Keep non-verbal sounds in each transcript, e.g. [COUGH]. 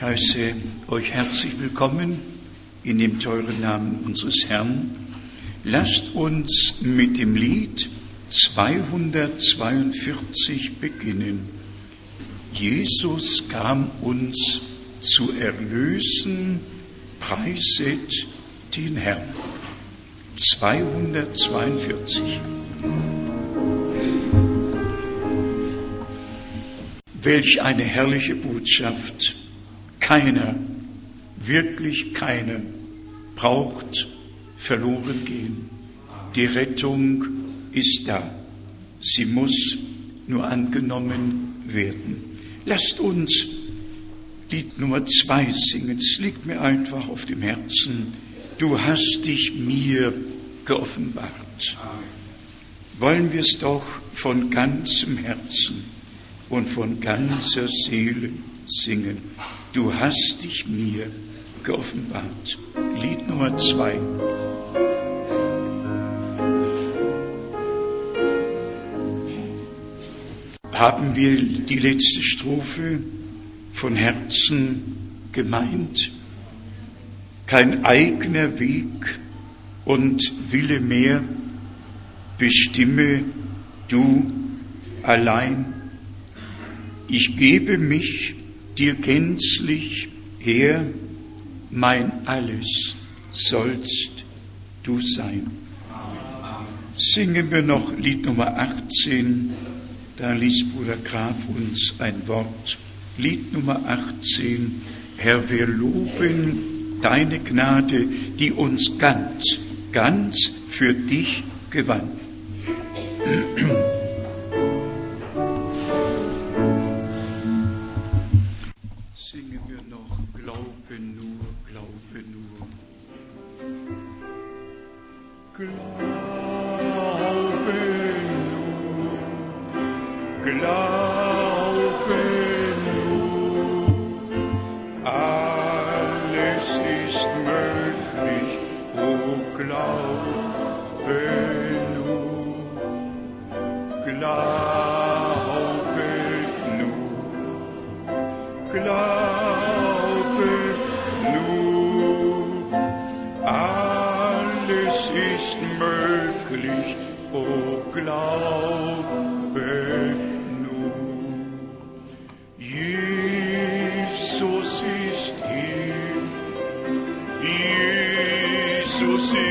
Ich heiße euch herzlich willkommen in dem teuren Namen unseres Herrn. Lasst uns mit dem Lied 242 beginnen. Jesus kam uns zu erlösen, preiset den Herrn. 242. Welch eine herrliche Botschaft keiner, wirklich keiner braucht verloren gehen. Die Rettung ist da. Sie muss nur angenommen werden. Lasst uns Lied Nummer zwei singen. Es liegt mir einfach auf dem Herzen. Du hast dich mir geoffenbart. Wollen wir es doch von ganzem Herzen und von ganzer Seele singen. Du hast dich mir geoffenbart. Lied Nummer zwei. Haben wir die letzte Strophe von Herzen gemeint? Kein eigener Weg und Wille mehr, bestimme du allein. Ich gebe mich dir gänzlich her, mein alles sollst du sein. Singen wir noch Lied Nummer 18, da liest Bruder Graf uns ein Wort. Lied Nummer 18, Herr, wir loben deine Gnade, die uns ganz, ganz für dich gewann. [CLEARS THROAT]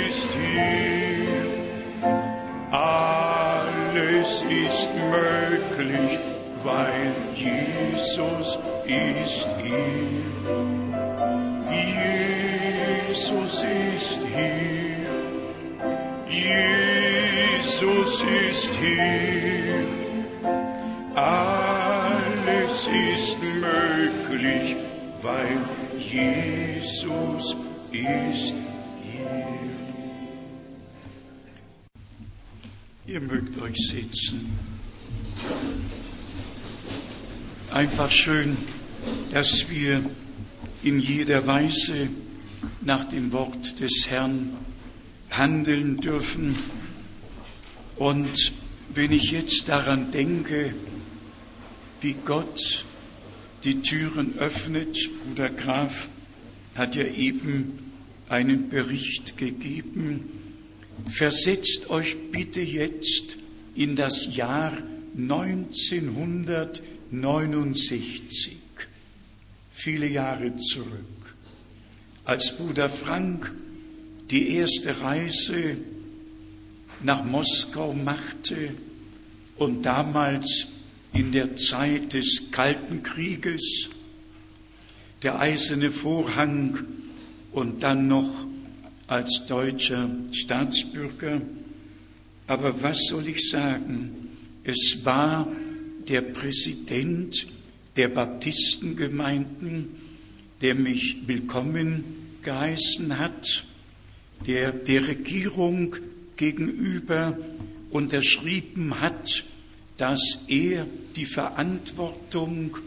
ist hier. Alles ist möglich, weil Jesus ist hier. Jesus ist hier. Jesus ist hier. Alles ist möglich, weil Jesus ist hier. Ihr mögt euch sitzen. Einfach schön, dass wir in jeder Weise nach dem Wort des Herrn handeln dürfen. Und wenn ich jetzt daran denke, wie Gott die Türen öffnet, Bruder Graf hat ja eben einen Bericht gegeben, Versetzt euch bitte jetzt in das Jahr 1969, viele Jahre zurück, als Bruder Frank die erste Reise nach Moskau machte und damals in der Zeit des Kalten Krieges der eiserne Vorhang und dann noch als deutscher Staatsbürger. Aber was soll ich sagen? Es war der Präsident der Baptistengemeinden, der mich willkommen geheißen hat, der der Regierung gegenüber unterschrieben hat, dass er die Verantwortung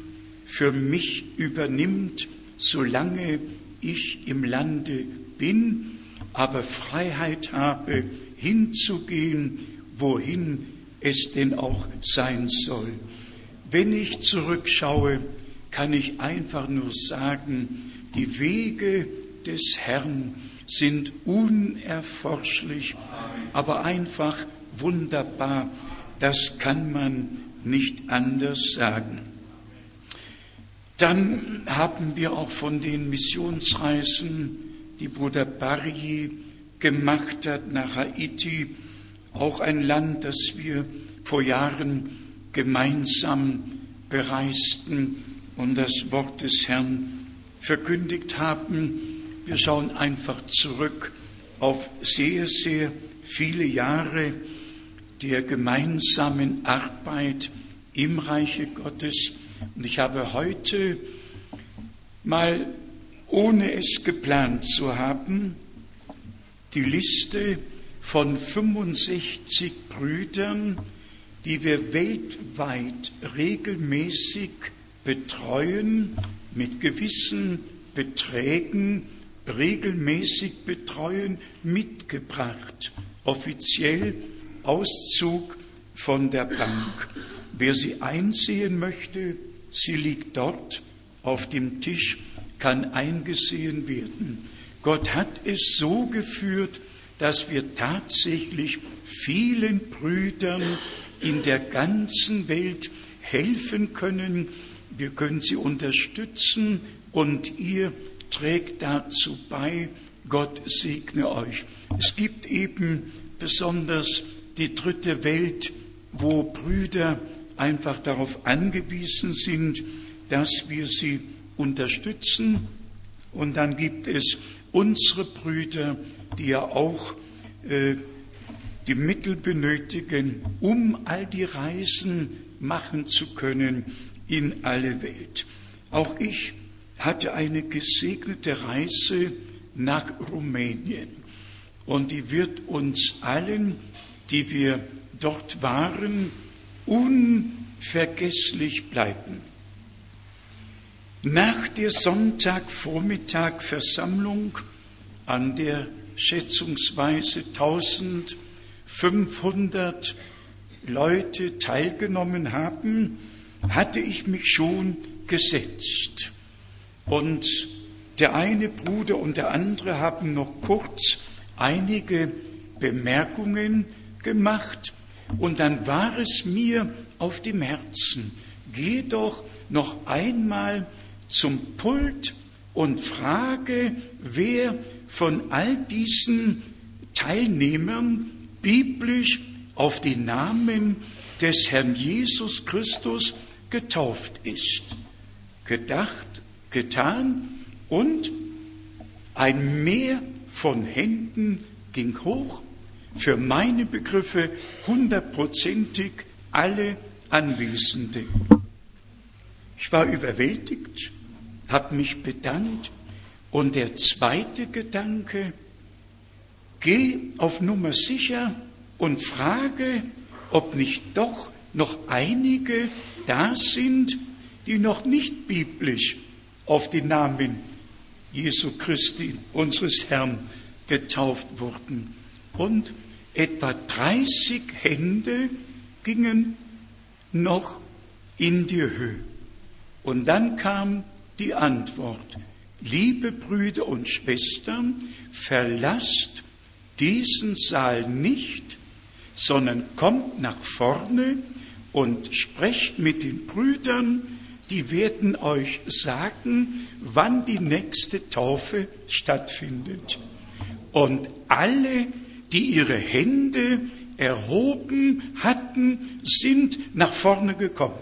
für mich übernimmt, solange ich im Lande bin aber Freiheit habe, hinzugehen, wohin es denn auch sein soll. Wenn ich zurückschaue, kann ich einfach nur sagen, die Wege des Herrn sind unerforschlich, aber einfach wunderbar. Das kann man nicht anders sagen. Dann haben wir auch von den Missionsreisen, die Bruder Barry gemacht hat nach Haiti, auch ein Land, das wir vor Jahren gemeinsam bereisten und das Wort des Herrn verkündigt haben. Wir schauen einfach zurück auf sehr, sehr viele Jahre der gemeinsamen Arbeit im Reiche Gottes. Und ich habe heute mal, ohne es geplant zu haben, die Liste von 65 Brüdern, die wir weltweit regelmäßig betreuen, mit gewissen Beträgen regelmäßig betreuen, mitgebracht. Offiziell Auszug von der Bank. Wer sie einsehen möchte, sie liegt dort auf dem Tisch, kann eingesehen werden. Gott hat es so geführt, dass wir tatsächlich vielen Brüdern in der ganzen Welt helfen können. Wir können sie unterstützen und ihr trägt dazu bei. Gott segne euch. Es gibt eben besonders die dritte Welt, wo Brüder einfach darauf angewiesen sind, dass wir sie unterstützen. Und dann gibt es unsere Brüder, die ja auch äh, die Mittel benötigen, um all die Reisen machen zu können in alle Welt. Auch ich hatte eine gesegnete Reise nach Rumänien und die wird uns allen, die wir dort waren, unvergesslich bleiben. Nach der Sonntagvormittag-Versammlung, an der schätzungsweise 1500 Leute teilgenommen haben, hatte ich mich schon gesetzt. Und der eine Bruder und der andere haben noch kurz einige Bemerkungen gemacht. Und dann war es mir auf dem Herzen, geh doch noch einmal zum Pult und frage, wer von all diesen Teilnehmern biblisch auf den Namen des Herrn Jesus Christus getauft ist. Gedacht, getan und ein Meer von Händen ging hoch, für meine Begriffe hundertprozentig alle Anwesenden. Ich war überwältigt, habe mich bedankt und der zweite Gedanke, geh auf Nummer sicher und frage, ob nicht doch noch einige da sind, die noch nicht biblisch auf den Namen Jesu Christi, unseres Herrn, getauft wurden. Und etwa 30 Hände gingen noch in die Höhe. Und dann kam die Antwort, liebe Brüder und Schwestern, verlasst diesen Saal nicht, sondern kommt nach vorne und sprecht mit den Brüdern, die werden euch sagen, wann die nächste Taufe stattfindet. Und alle, die ihre Hände erhoben hatten, sind nach vorne gekommen.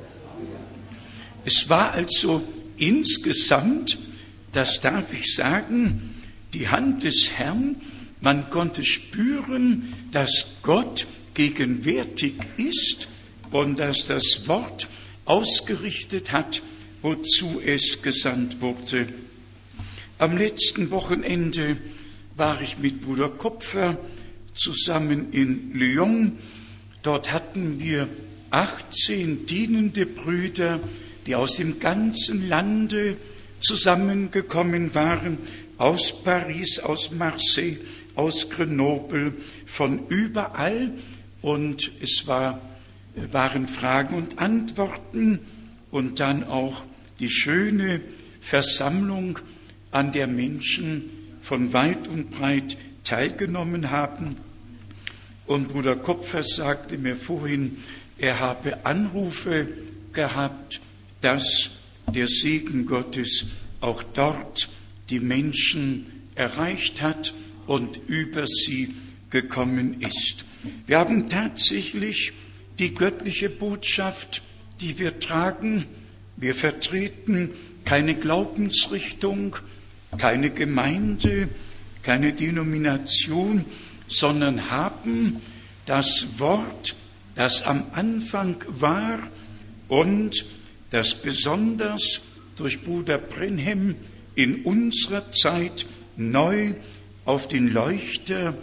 Es war also insgesamt, das darf ich sagen, die Hand des Herrn, man konnte spüren, dass Gott gegenwärtig ist und dass das Wort ausgerichtet hat, wozu es gesandt wurde. Am letzten Wochenende war ich mit Bruder Kupfer zusammen in Lyon. Dort hatten wir 18 dienende Brüder, die aus dem ganzen Lande zusammengekommen waren, aus Paris, aus Marseille, aus Grenoble, von überall. Und es war waren Fragen und Antworten und dann auch die schöne Versammlung, an der Menschen von weit und breit teilgenommen haben. Und Bruder Kopfer sagte mir vorhin, er habe Anrufe gehabt, dass der Segen Gottes auch dort die Menschen erreicht hat und über sie gekommen ist. Wir haben tatsächlich die göttliche Botschaft, die wir tragen. Wir vertreten keine Glaubensrichtung, keine Gemeinde, keine Denomination, sondern haben das Wort, das am Anfang war und das besonders durch Bruder Brenhem in unserer Zeit neu auf den Leuchter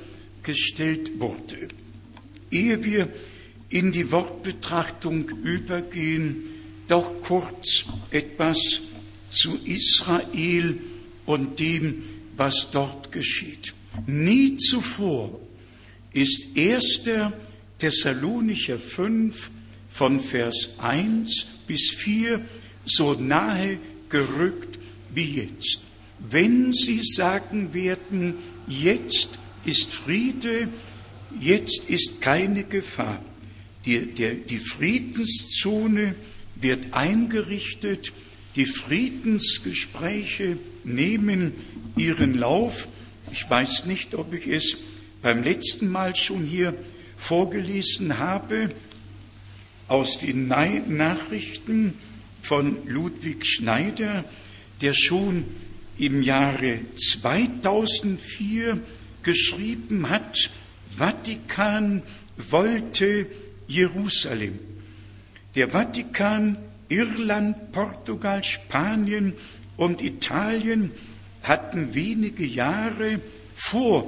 gestellt wurde. Ehe wir in die Wortbetrachtung übergehen, doch kurz etwas zu Israel und dem, was dort geschieht. Nie zuvor ist 1. Thessalonicher 5 von Vers 1 bis 4 so nahe gerückt wie jetzt. Wenn Sie sagen werden, jetzt ist Friede, jetzt ist keine Gefahr, die, der, die Friedenszone wird eingerichtet, die Friedensgespräche nehmen ihren Lauf. Ich weiß nicht, ob ich es beim letzten Mal schon hier vorgelesen habe aus den Nachrichten von Ludwig Schneider, der schon im Jahre 2004 geschrieben hat, Vatikan wollte Jerusalem. Der Vatikan, Irland, Portugal, Spanien und Italien hatten wenige Jahre vor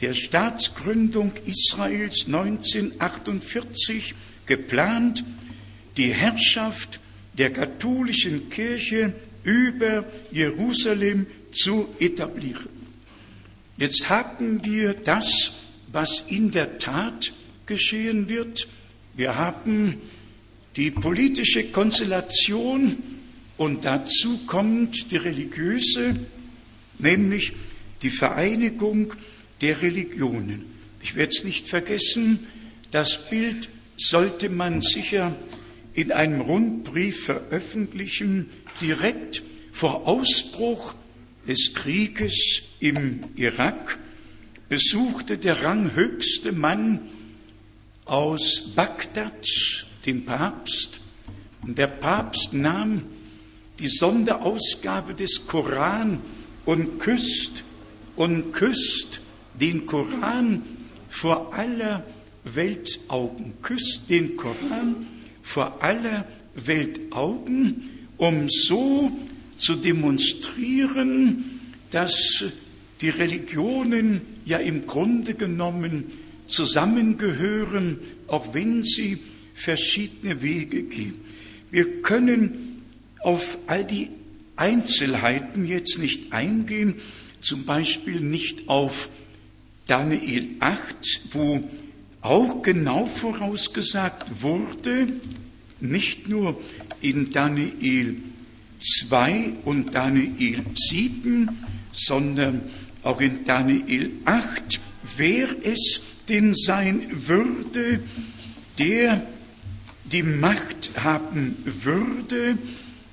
der Staatsgründung Israels 1948 geplant, die Herrschaft der katholischen Kirche über Jerusalem zu etablieren. Jetzt haben wir das, was in der Tat geschehen wird. Wir haben die politische Konstellation und dazu kommt die religiöse, nämlich die Vereinigung der Religionen. Ich werde es nicht vergessen, das Bild sollte man sicher in einem Rundbrief veröffentlichen, direkt vor Ausbruch des Krieges im Irak besuchte der ranghöchste Mann aus Bagdad den Papst. Und der Papst nahm die Sonderausgabe des Koran und küsst und küsst den Koran vor aller Weltaugen, küsst den Koran vor aller Weltaugen, um so zu demonstrieren, dass die Religionen ja im Grunde genommen zusammengehören, auch wenn sie verschiedene Wege gehen. Wir können auf all die Einzelheiten jetzt nicht eingehen, zum Beispiel nicht auf Daniel 8, wo auch genau vorausgesagt wurde, nicht nur in Daniel 2 und Daniel 7, sondern auch in Daniel 8, wer es denn sein würde, der die Macht haben würde,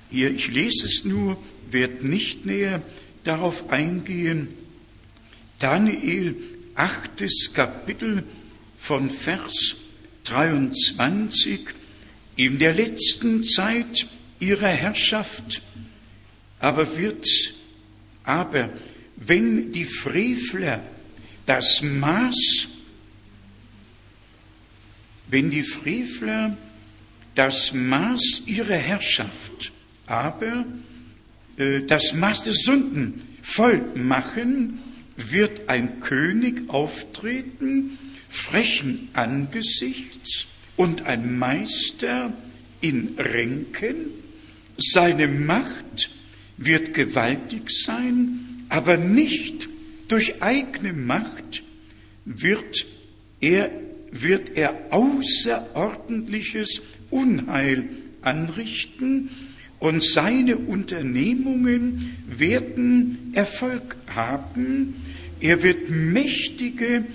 hier, ich lese es nur, wird nicht näher darauf eingehen, Daniel 8. Kapitel von Vers 23, in der letzten Zeit ihrer Herrschaft aber wird, aber wenn die Frevler das Maß, wenn die Frevler das Maß ihrer Herrschaft, aber äh, das Maß des Sünden voll machen, wird ein König auftreten, frechen Angesichts und ein Meister in Ränken. Seine Macht wird gewaltig sein, aber nicht durch eigene Macht wird er, wird er außerordentliches Unheil anrichten und seine Unternehmungen werden Erfolg haben. Er wird Mächtige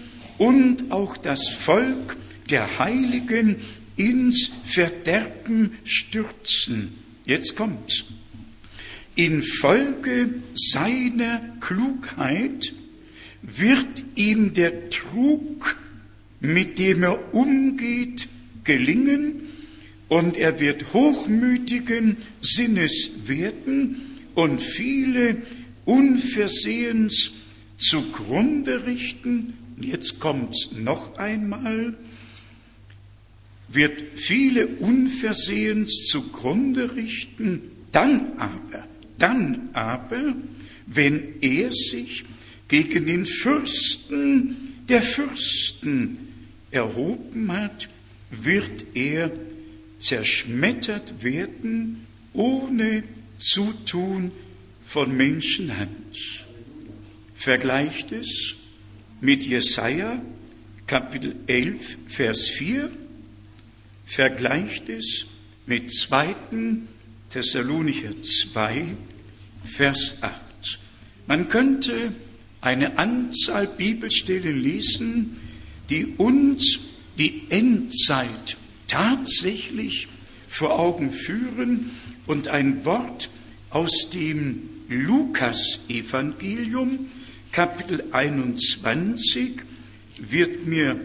und auch das Volk der Heiligen ins Verderben stürzen. Jetzt kommt's. Infolge seiner Klugheit wird ihm der Trug, mit dem er umgeht, gelingen und er wird hochmütigen Sinnes werden und viele unversehens zugrunde richten. Jetzt kommt's noch einmal wird viele unversehens zugrunde richten, dann aber, dann aber, wenn er sich gegen den Fürsten der Fürsten erhoben hat, wird er zerschmettert werden ohne Zutun von Menschenhand. Vergleicht es mit Jesaja Kapitel 11, Vers 4 vergleicht es mit 2. Thessalonicher 2, Vers 8. Man könnte eine Anzahl Bibelstellen lesen, die uns die Endzeit tatsächlich vor Augen führen und ein Wort aus dem Lukas-Evangelium, Kapitel 21, wird mir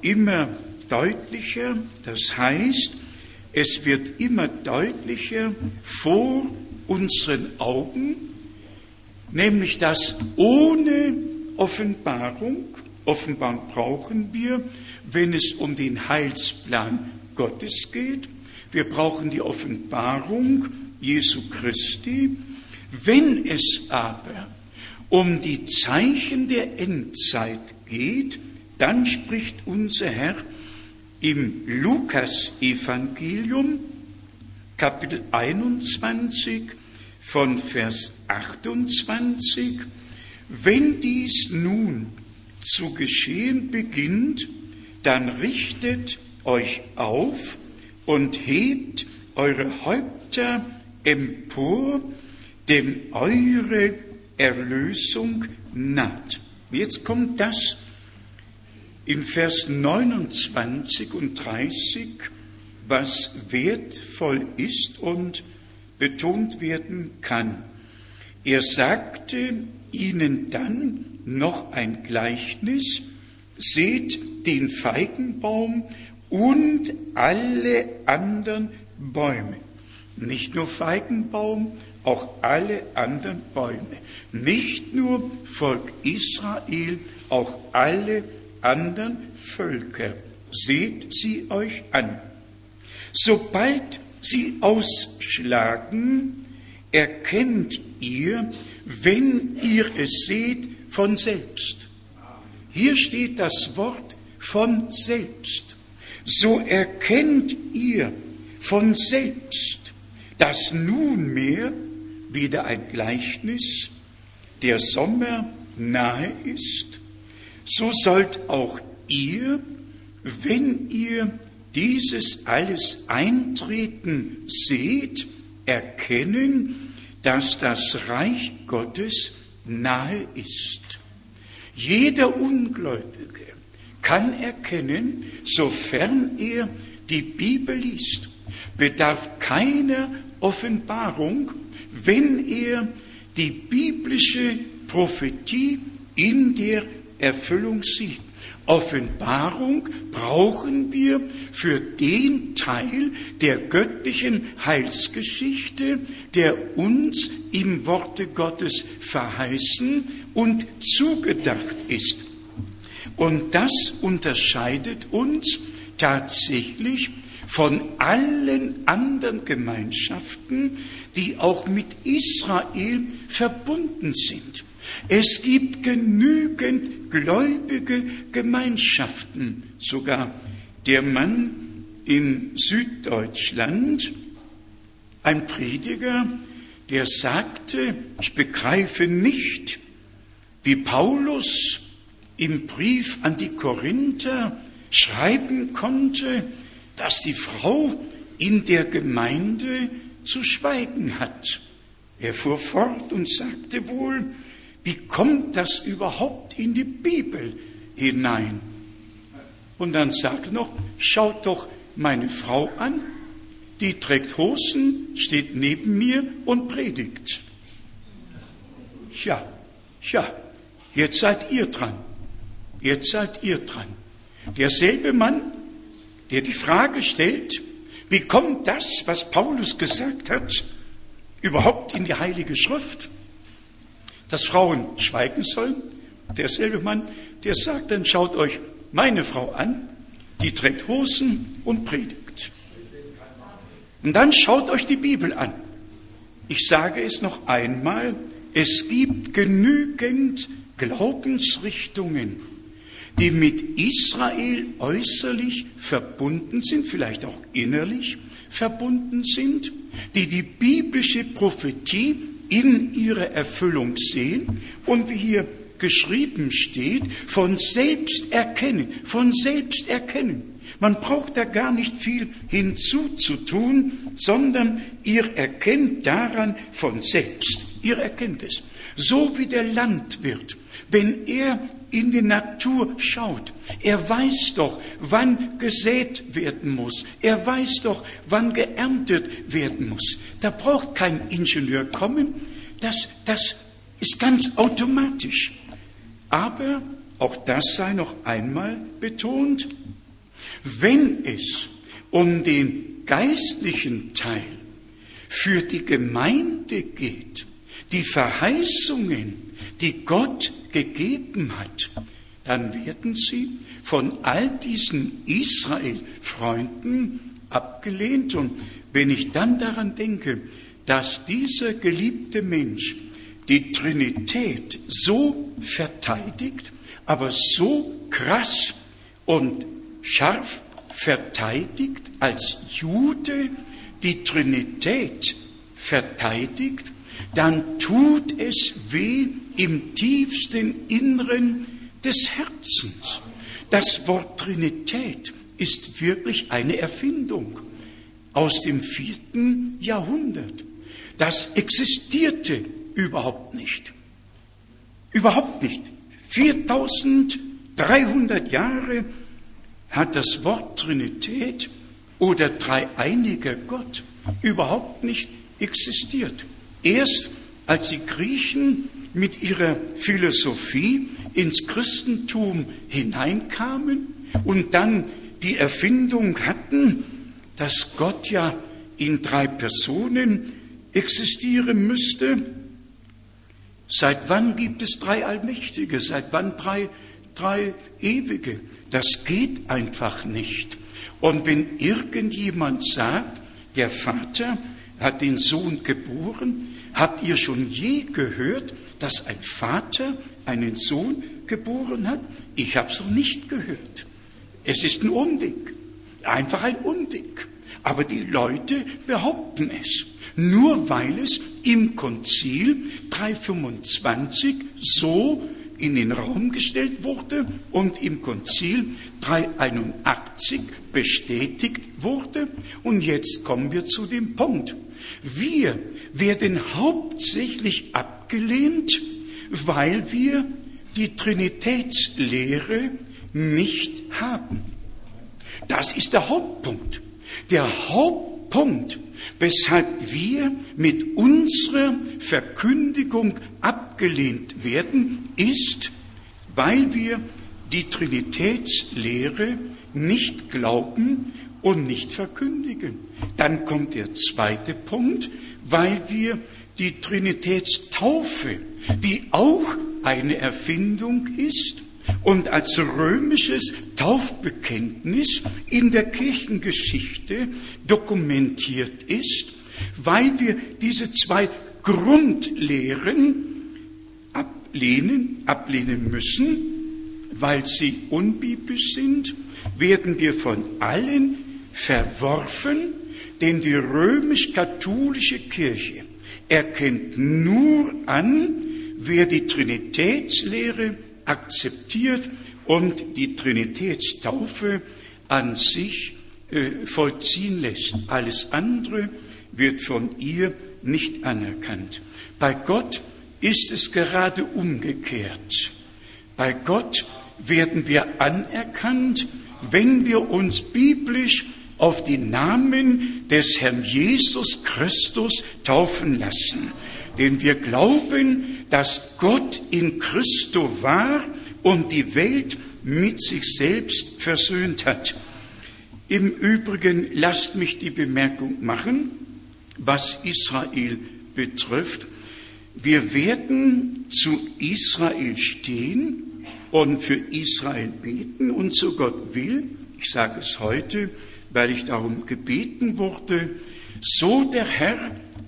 immer deutlicher, das heißt, es wird immer deutlicher vor unseren Augen, nämlich dass ohne Offenbarung, Offenbarung brauchen wir, wenn es um den Heilsplan Gottes geht, wir brauchen die Offenbarung Jesu Christi, wenn es aber um die Zeichen der Endzeit geht, dann spricht unser Herr im Lukas-Evangelium, Kapitel 21, von Vers 28, wenn dies nun zu geschehen beginnt, dann richtet euch auf und hebt eure Häupter empor, denn eure Erlösung naht. Jetzt kommt das, in Vers 29 und 30, was wertvoll ist und betont werden kann. Er sagte ihnen dann noch ein Gleichnis, seht den Feigenbaum und alle anderen Bäume. Nicht nur Feigenbaum, auch alle anderen Bäume. Nicht nur Volk Israel, auch alle anderen Völker. Seht sie euch an. Sobald sie ausschlagen, erkennt ihr, wenn ihr es seht, von selbst. Hier steht das Wort von selbst. So erkennt ihr von selbst, dass nunmehr wieder ein Gleichnis der Sommer nahe ist so sollt auch ihr, wenn ihr dieses alles eintreten seht, erkennen, dass das Reich Gottes nahe ist. Jeder Ungläubige kann erkennen, sofern er die Bibel liest, bedarf keiner Offenbarung, wenn er die biblische Prophetie in der Erfüllung sieht. Offenbarung brauchen wir für den Teil der göttlichen Heilsgeschichte, der uns im Worte Gottes verheißen und zugedacht ist. Und das unterscheidet uns tatsächlich von allen anderen Gemeinschaften, die auch mit Israel verbunden sind. Es gibt genügend gläubige Gemeinschaften. Sogar der Mann in Süddeutschland, ein Prediger, der sagte, ich begreife nicht, wie Paulus im Brief an die Korinther schreiben konnte, dass die Frau in der Gemeinde zu schweigen hat. Er fuhr fort und sagte wohl, wie kommt das überhaupt in die Bibel hinein? Und dann sagt noch, schaut doch meine Frau an, die trägt Hosen, steht neben mir und predigt. Ja, ja, jetzt seid ihr dran. Jetzt seid ihr dran. Derselbe Mann, der die Frage stellt, wie kommt das, was Paulus gesagt hat, überhaupt in die Heilige Schrift? Dass Frauen schweigen sollen? Derselbe Mann, der sagt, dann schaut euch meine Frau an, die trägt Hosen und predigt. Und dann schaut euch die Bibel an. Ich sage es noch einmal, es gibt genügend Glaubensrichtungen, die mit Israel äußerlich verbunden sind, vielleicht auch innerlich verbunden sind, die die biblische Prophetie in ihrer Erfüllung sehen und wie hier geschrieben steht, von selbst erkennen, von selbst erkennen. Man braucht da gar nicht viel hinzuzutun, sondern ihr erkennt daran von selbst. Ihr erkennt es. So wie der Landwirt, wenn er in die Natur schaut. Er weiß doch, wann gesät werden muss. Er weiß doch, wann geerntet werden muss. Da braucht kein Ingenieur kommen. Das, das ist ganz automatisch. Aber auch das sei noch einmal betont, wenn es um den geistlichen Teil für die Gemeinde geht, die Verheißungen, die Gott gegeben hat, dann werden sie von all diesen Israel-Freunden abgelehnt. Und wenn ich dann daran denke, dass dieser geliebte Mensch die Trinität so verteidigt, aber so krass und scharf verteidigt, als Jude die Trinität verteidigt, dann tut es weh im tiefsten Inneren des Herzens. Das Wort Trinität ist wirklich eine Erfindung aus dem vierten Jahrhundert. Das existierte überhaupt nicht. Überhaupt nicht. 4300 Jahre hat das Wort Trinität oder dreieiniger Gott überhaupt nicht existiert. Erst als die Griechen mit ihrer Philosophie ins Christentum hineinkamen und dann die Erfindung hatten, dass Gott ja in drei Personen existieren müsste. Seit wann gibt es drei Allmächtige? Seit wann drei, drei Ewige? Das geht einfach nicht. Und wenn irgendjemand sagt, der Vater hat den Sohn geboren, habt ihr schon je gehört, dass ein Vater einen Sohn geboren hat? Ich habe es noch nicht gehört. Es ist ein Unding, einfach ein Unding. Aber die Leute behaupten es, nur weil es im Konzil 325 so in den Raum gestellt wurde und im Konzil 381 bestätigt wurde. Und jetzt kommen wir zu dem Punkt. Wir werden hauptsächlich abgelehnt, weil wir die Trinitätslehre nicht haben. Das ist der Hauptpunkt. Der Hauptpunkt, weshalb wir mit unserer Verkündigung abgelehnt werden, ist, weil wir die Trinitätslehre nicht glauben und nicht verkündigen. Dann kommt der zweite Punkt, weil wir die Trinitätstaufe, die auch eine Erfindung ist und als römisches Taufbekenntnis in der Kirchengeschichte dokumentiert ist, weil wir diese zwei Grundlehren ablehnen, ablehnen müssen, weil sie unbiblisch sind, werden wir von allen verworfen, denn die römisch-katholische Kirche erkennt nur an, wer die Trinitätslehre akzeptiert und die Trinitätstaufe an sich äh, vollziehen lässt. Alles andere wird von ihr nicht anerkannt. Bei Gott ist es gerade umgekehrt. Bei Gott werden wir anerkannt, wenn wir uns biblisch auf die Namen des Herrn Jesus Christus taufen lassen. Denn wir glauben, dass Gott in Christo war und die Welt mit sich selbst versöhnt hat. Im Übrigen lasst mich die Bemerkung machen, was Israel betrifft. Wir werden zu Israel stehen und für Israel beten und so Gott will, ich sage es heute, weil ich darum gebeten wurde, so der Herr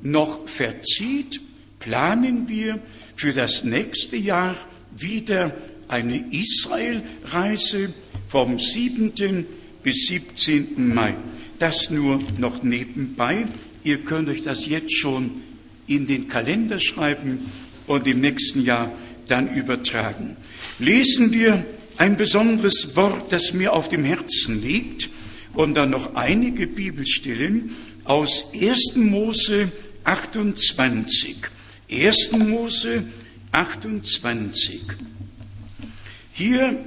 noch verzieht, planen wir für das nächste Jahr wieder eine Israelreise vom 7. bis 17. Mai. Das nur noch nebenbei. Ihr könnt euch das jetzt schon in den Kalender schreiben und im nächsten Jahr dann übertragen. Lesen wir ein besonderes Wort, das mir auf dem Herzen liegt, und dann noch einige Bibelstellen aus 1. Mose 28. 1. Mose 28. Hier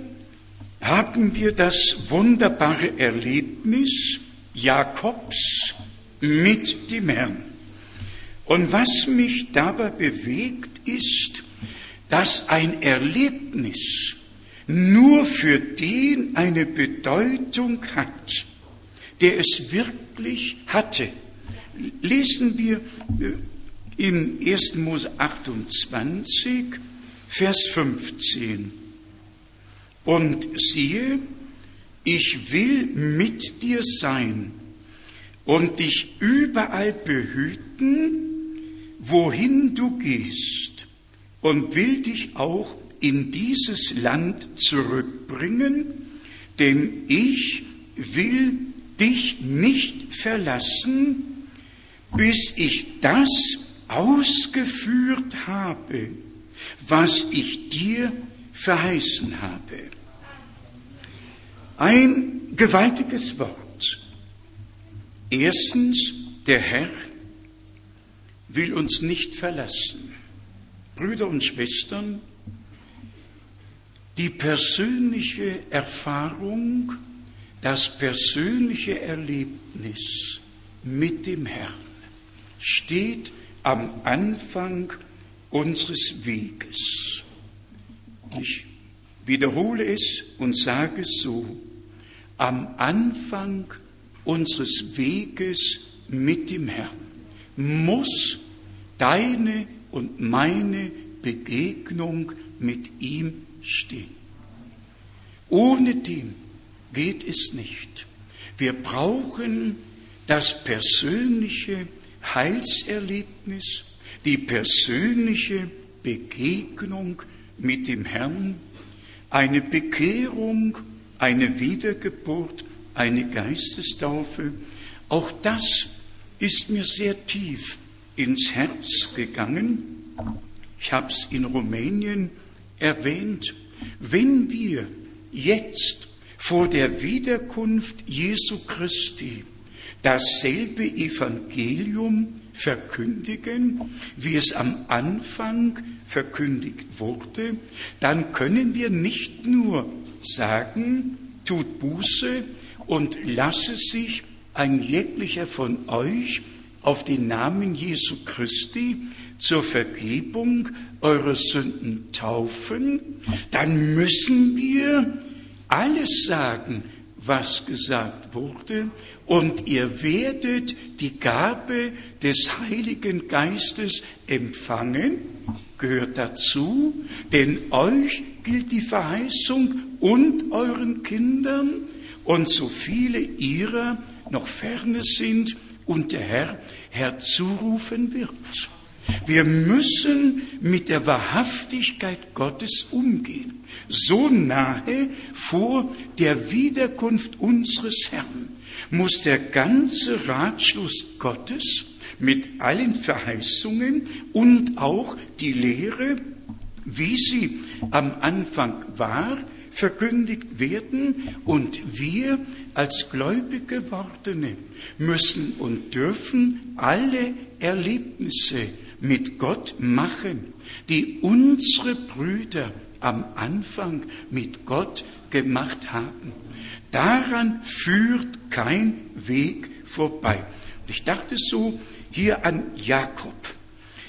haben wir das wunderbare Erlebnis Jakobs mit dem Herrn. Und was mich dabei bewegt, ist, dass ein Erlebnis nur für den eine Bedeutung hat, der es wirklich hatte. Lesen wir äh, in 1. Mose 28, Vers 15. Und siehe, ich will mit dir sein und dich überall behüten, wohin du gehst, und will dich auch in dieses Land zurückbringen, denn ich will dich nicht verlassen, bis ich das ausgeführt habe, was ich dir verheißen habe. Ein gewaltiges Wort. Erstens, der Herr will uns nicht verlassen. Brüder und Schwestern, die persönliche Erfahrung, das persönliche Erlebnis mit dem Herrn steht am Anfang unseres Weges. Ich wiederhole es und sage es so, am Anfang unseres Weges mit dem Herrn muss deine und meine Begegnung mit ihm stehen. Ohne dem geht es nicht. Wir brauchen das persönliche Heilserlebnis, die persönliche Begegnung mit dem Herrn, eine Bekehrung, eine Wiedergeburt, eine Geistestaufe. Auch das ist mir sehr tief ins Herz gegangen. Ich habe es in Rumänien erwähnt. Wenn wir jetzt vor der Wiederkunft Jesu Christi dasselbe Evangelium verkündigen, wie es am Anfang verkündigt wurde, dann können wir nicht nur sagen, tut Buße und lasse sich ein jeglicher von euch auf den Namen Jesu Christi zur Vergebung eurer Sünden taufen, dann müssen wir alles sagen, was gesagt wurde, und ihr werdet die Gabe des Heiligen Geistes empfangen, gehört dazu, denn euch gilt die Verheißung und euren Kindern und so viele ihrer noch ferne sind und der Herr herzurufen wird. Wir müssen mit der Wahrhaftigkeit Gottes umgehen, so nahe vor der Wiederkunft unseres Herrn muss der ganze Ratschluss Gottes mit allen Verheißungen und auch die Lehre, wie sie am Anfang war, verkündigt werden. Und wir als gläubig gewordene müssen und dürfen alle Erlebnisse mit Gott machen, die unsere Brüder am Anfang mit Gott gemacht haben. Daran führt kein Weg vorbei. Und ich dachte so hier an Jakob.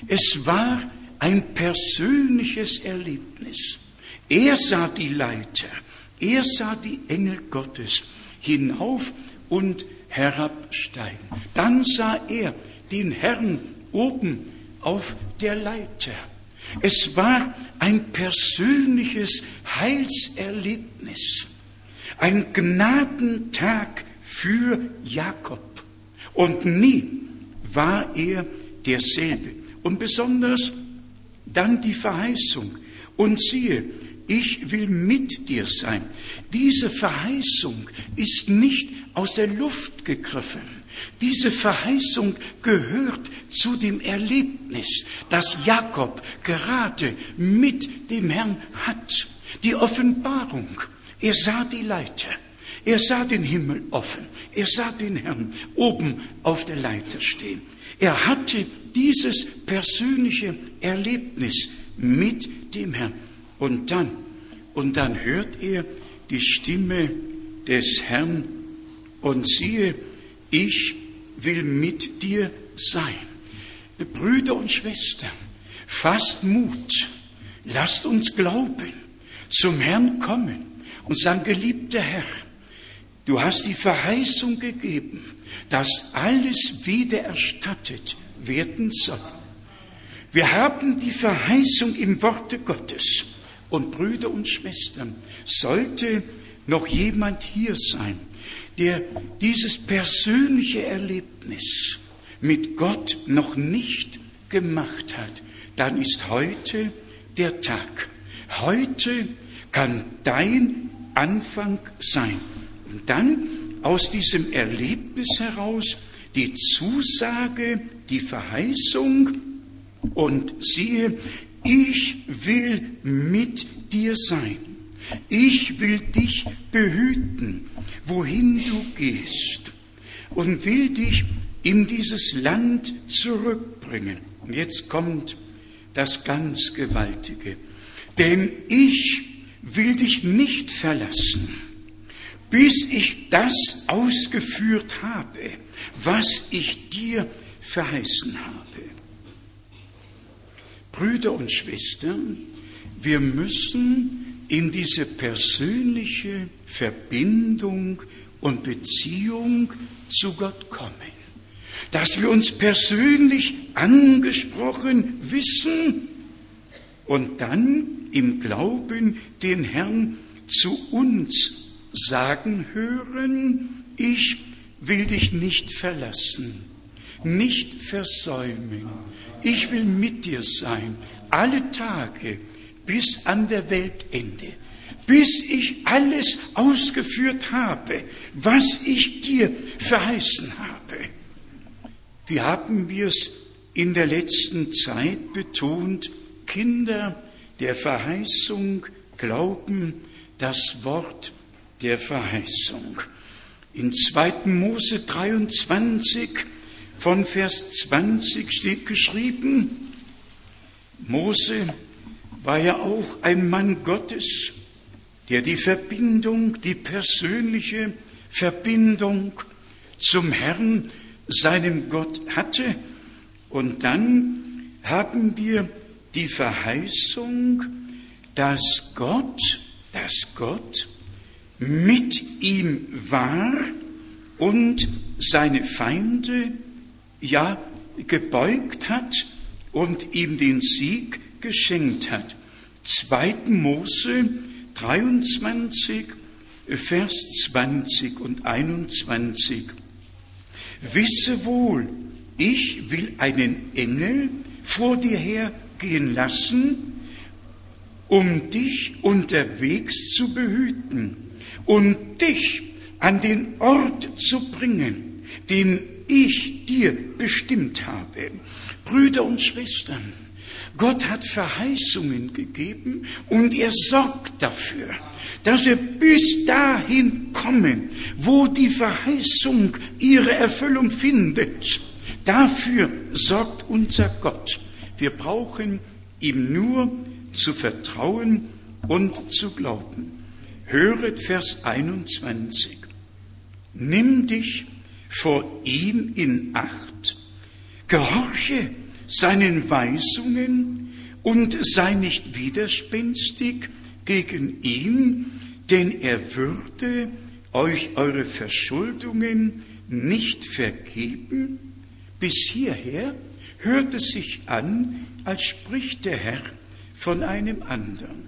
Es war ein persönliches Erlebnis. Er sah die Leiter, er sah die Engel Gottes hinauf und herabsteigen. Dann sah er den Herrn oben auf der Leiter. Es war ein persönliches Heilserlebnis, ein Gnadentag für Jakob. Und nie war er derselbe. Und besonders dann die Verheißung. Und siehe, ich will mit dir sein. Diese Verheißung ist nicht aus der Luft gegriffen. Diese Verheißung gehört zu dem Erlebnis, das Jakob gerade mit dem Herrn hat. Die Offenbarung. Er sah die Leiter. Er sah den Himmel offen. Er sah den Herrn oben auf der Leiter stehen. Er hatte dieses persönliche Erlebnis mit dem Herrn. Und dann, und dann hört er die Stimme des Herrn und siehe, ich will mit dir sein. Brüder und Schwestern, fasst Mut, lasst uns glauben, zum Herrn kommen und sagen, geliebter Herr, du hast die Verheißung gegeben, dass alles wieder erstattet werden soll. Wir haben die Verheißung im Worte Gottes. Und Brüder und Schwestern, sollte noch jemand hier sein, der dieses persönliche Erlebnis mit Gott noch nicht gemacht hat, dann ist heute der Tag. Heute kann dein Anfang sein. Und dann aus diesem Erlebnis heraus die Zusage, die Verheißung und siehe, ich will mit dir sein. Ich will dich behüten, wohin du gehst und will dich in dieses Land zurückbringen. Und jetzt kommt das ganz Gewaltige. Denn ich will dich nicht verlassen bis ich das ausgeführt habe, was ich dir verheißen habe. Brüder und Schwestern, wir müssen in diese persönliche Verbindung und Beziehung zu Gott kommen, dass wir uns persönlich angesprochen wissen und dann im Glauben den Herrn zu uns sagen hören, ich will dich nicht verlassen, nicht versäumen. Ich will mit dir sein, alle Tage bis an der Weltende, bis ich alles ausgeführt habe, was ich dir verheißen habe. Wie haben wir es in der letzten Zeit betont? Kinder der Verheißung glauben das Wort der Verheißung. In 2. Mose 23 von Vers 20 steht geschrieben, Mose war ja auch ein Mann Gottes, der die Verbindung, die persönliche Verbindung zum Herrn, seinem Gott hatte. Und dann haben wir die Verheißung, dass Gott, dass Gott mit ihm war und seine Feinde ja gebeugt hat und ihm den Sieg geschenkt hat. 2. Mose 23, Vers 20 und 21. Wisse wohl, ich will einen Engel vor dir hergehen lassen, um dich unterwegs zu behüten und dich an den Ort zu bringen, den ich dir bestimmt habe. Brüder und Schwestern, Gott hat Verheißungen gegeben und er sorgt dafür, dass wir bis dahin kommen, wo die Verheißung ihre Erfüllung findet. Dafür sorgt unser Gott. Wir brauchen ihm nur zu vertrauen und zu glauben. Höret Vers 21. Nimm dich vor ihm in Acht, gehorche seinen Weisungen und sei nicht widerspenstig gegen ihn, denn er würde euch eure Verschuldungen nicht vergeben. Bis hierher hört es sich an, als spricht der Herr von einem anderen.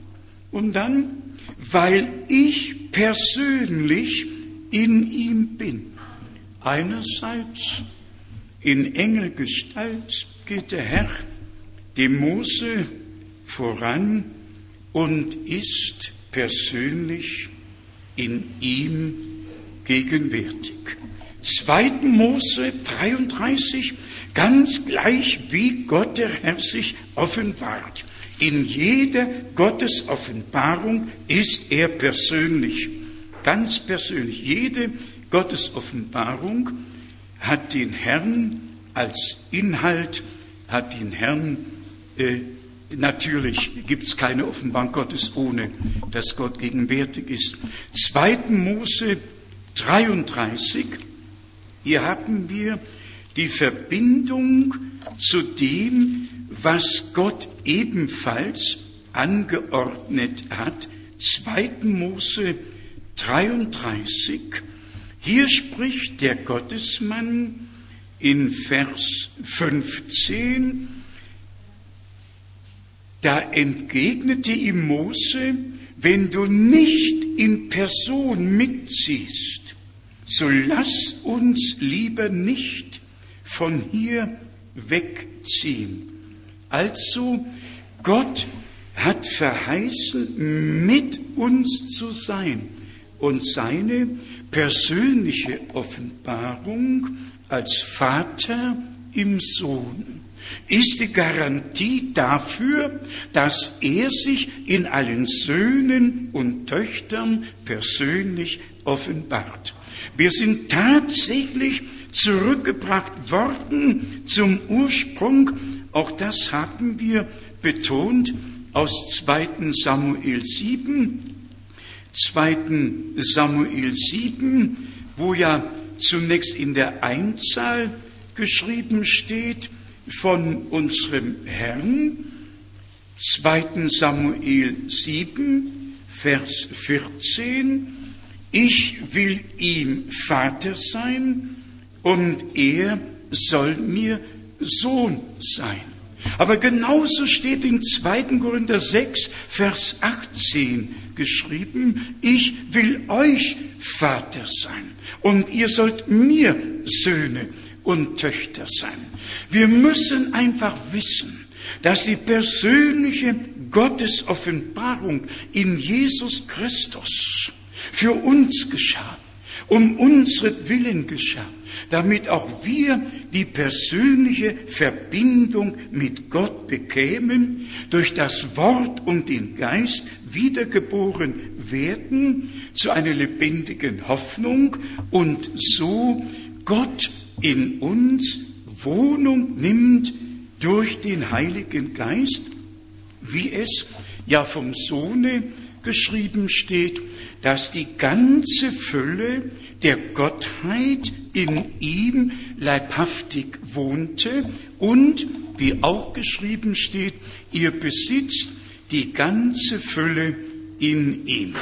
Und dann, weil ich persönlich in ihm bin. Einerseits in Engelgestalt geht der Herr dem Mose voran und ist persönlich in ihm gegenwärtig. 2. Mose 33, ganz gleich wie Gott der Herr sich offenbart. In jeder Gottesoffenbarung ist er persönlich, ganz persönlich. Jede Gottesoffenbarung hat den Herrn als Inhalt, hat den Herrn, äh, natürlich gibt es keine Offenbarung Gottes ohne, dass Gott gegenwärtig ist. 2. Mose 33, hier haben wir die Verbindung zu dem, was Gott ebenfalls angeordnet hat. 2. Mose 33. Hier spricht der Gottesmann in Vers 15, da entgegnete ihm Mose, wenn du nicht in Person mitziehst, so lass uns lieber nicht von hier wegziehen. Also Gott hat verheißen, mit uns zu sein und seine persönliche Offenbarung als Vater im Sohn ist die Garantie dafür, dass er sich in allen Söhnen und Töchtern persönlich offenbart. Wir sind tatsächlich zurückgebracht worden zum Ursprung. Auch das haben wir betont aus 2. Samuel 7. 2. Samuel 7, wo ja zunächst in der Einzahl geschrieben steht von unserem Herrn. 2. Samuel 7, Vers 14. Ich will ihm Vater sein und er soll mir Sohn sein. Aber genauso steht in 2. Korinther 6, Vers 18 geschrieben, ich will euch Vater sein und ihr sollt mir Söhne und Töchter sein. Wir müssen einfach wissen, dass die persönliche Gottesoffenbarung in Jesus Christus für uns geschah, um unsere Willen geschah damit auch wir die persönliche Verbindung mit Gott bekämen, durch das Wort und den Geist wiedergeboren werden zu einer lebendigen Hoffnung und so Gott in uns Wohnung nimmt durch den Heiligen Geist, wie es ja vom Sohne geschrieben steht, dass die ganze Fülle der Gottheit in ihm leibhaftig wohnte und, wie auch geschrieben steht, ihr besitzt die ganze Fülle in ihm.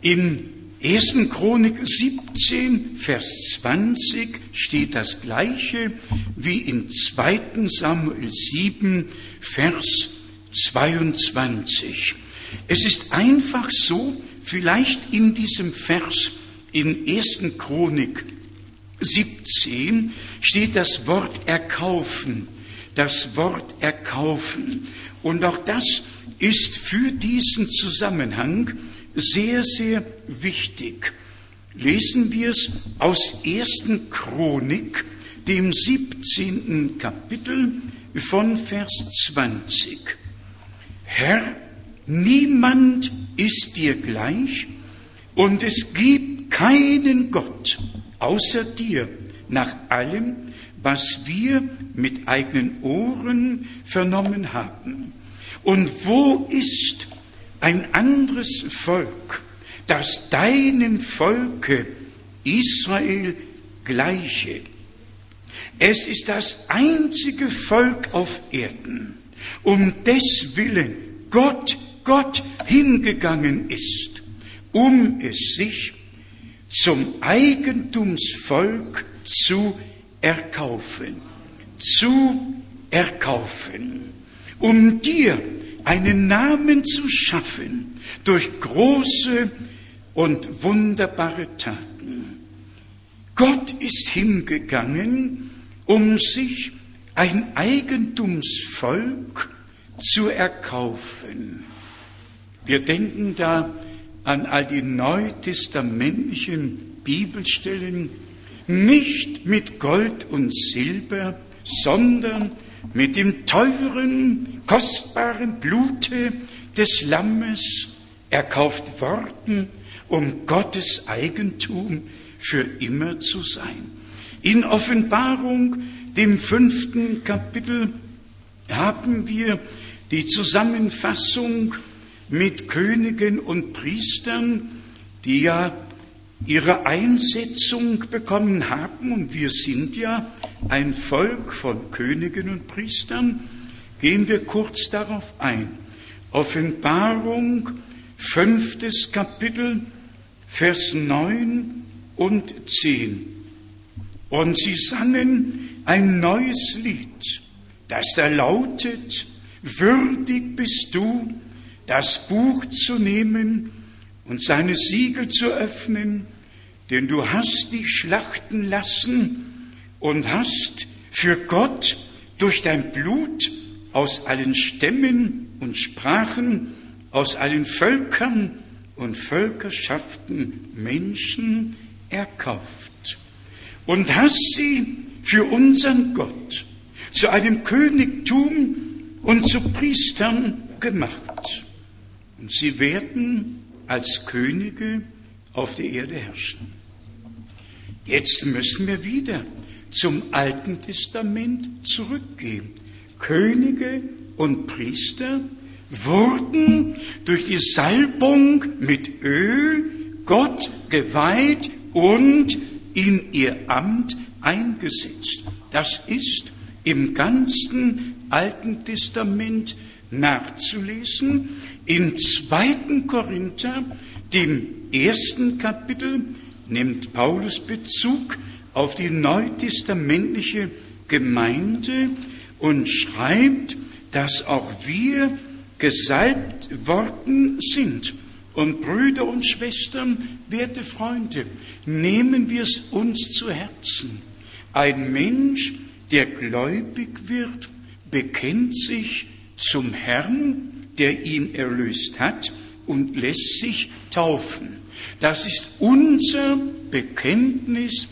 In 1. Chronik 17, Vers 20 steht das gleiche wie in 2. Samuel 7, Vers 22. Es ist einfach so, vielleicht in diesem Vers in 1. Chronik 17 steht das Wort erkaufen, das Wort erkaufen. Und auch das ist für diesen Zusammenhang sehr, sehr wichtig. Lesen wir es aus 1. Chronik, dem 17. Kapitel, von Vers 20. Herr, niemand ist dir gleich und es gibt keinen Gott außer dir nach allem, was wir mit eigenen Ohren vernommen haben. Und wo ist ein anderes Volk, das deinem Volke Israel gleiche? Es ist das einzige Volk auf Erden, um des Willen Gott, Gott hingegangen ist, um es sich zum Eigentumsvolk zu erkaufen, zu erkaufen, um dir einen Namen zu schaffen durch große und wunderbare Taten. Gott ist hingegangen, um sich ein Eigentumsvolk zu erkaufen. Wir denken da an all die neutestamentlichen Bibelstellen, nicht mit Gold und Silber, sondern mit dem teuren, kostbaren Blute des Lammes erkauft worden, um Gottes Eigentum für immer zu sein. In Offenbarung, dem fünften Kapitel, haben wir die Zusammenfassung mit Königen und Priestern, die ja ihre Einsetzung bekommen haben, und wir sind ja ein Volk von Königen und Priestern, gehen wir kurz darauf ein. Offenbarung, fünftes Kapitel, Vers 9 und 10. Und sie sangen ein neues Lied, das da lautet, würdig bist du, das Buch zu nehmen und seine Siegel zu öffnen, denn du hast dich schlachten lassen und hast für Gott durch dein Blut aus allen Stämmen und Sprachen, aus allen Völkern und Völkerschaften Menschen erkauft und hast sie für unseren Gott zu einem Königtum und zu Priestern gemacht. Und sie werden als Könige auf der Erde herrschen. Jetzt müssen wir wieder zum Alten Testament zurückgehen. Könige und Priester wurden durch die Salbung mit Öl Gott geweiht und in ihr Amt eingesetzt. Das ist im ganzen Alten Testament nachzulesen. Im zweiten Korinther, dem ersten Kapitel, nimmt Paulus Bezug auf die neutestamentliche Gemeinde und schreibt, dass auch wir gesalbt worden sind. Und Brüder und Schwestern, werte Freunde, nehmen wir es uns zu Herzen. Ein Mensch, der gläubig wird, bekennt sich zum Herrn, der ihn erlöst hat, und lässt sich taufen. Das ist unser Bekenntnis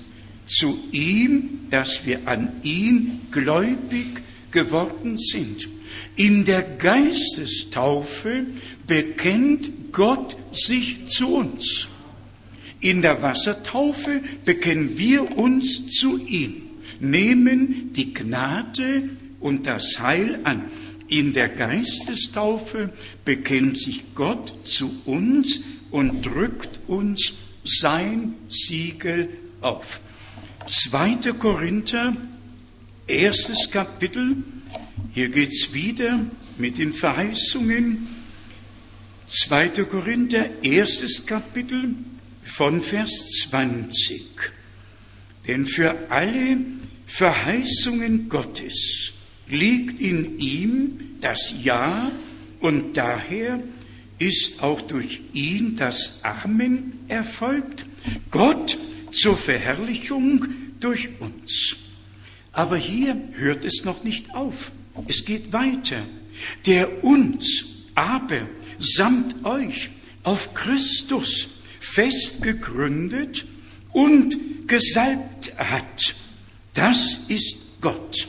zu ihm, dass wir an ihn gläubig geworden sind. In der Geistestaufe bekennt Gott sich zu uns. In der Wassertaufe bekennen wir uns zu ihm, nehmen die Gnade und das Heil an. In der Geistestaufe bekennt sich Gott zu uns und drückt uns sein Siegel auf. 2. Korinther, erstes Kapitel, hier geht's wieder mit den Verheißungen. 2. Korinther, erstes Kapitel von Vers 20. Denn für alle Verheißungen Gottes liegt in ihm das Ja und daher ist auch durch ihn das Amen erfolgt. Gott zur Verherrlichung durch uns. Aber hier hört es noch nicht auf. Es geht weiter. Der uns aber samt euch auf Christus festgegründet und gesalbt hat. Das ist Gott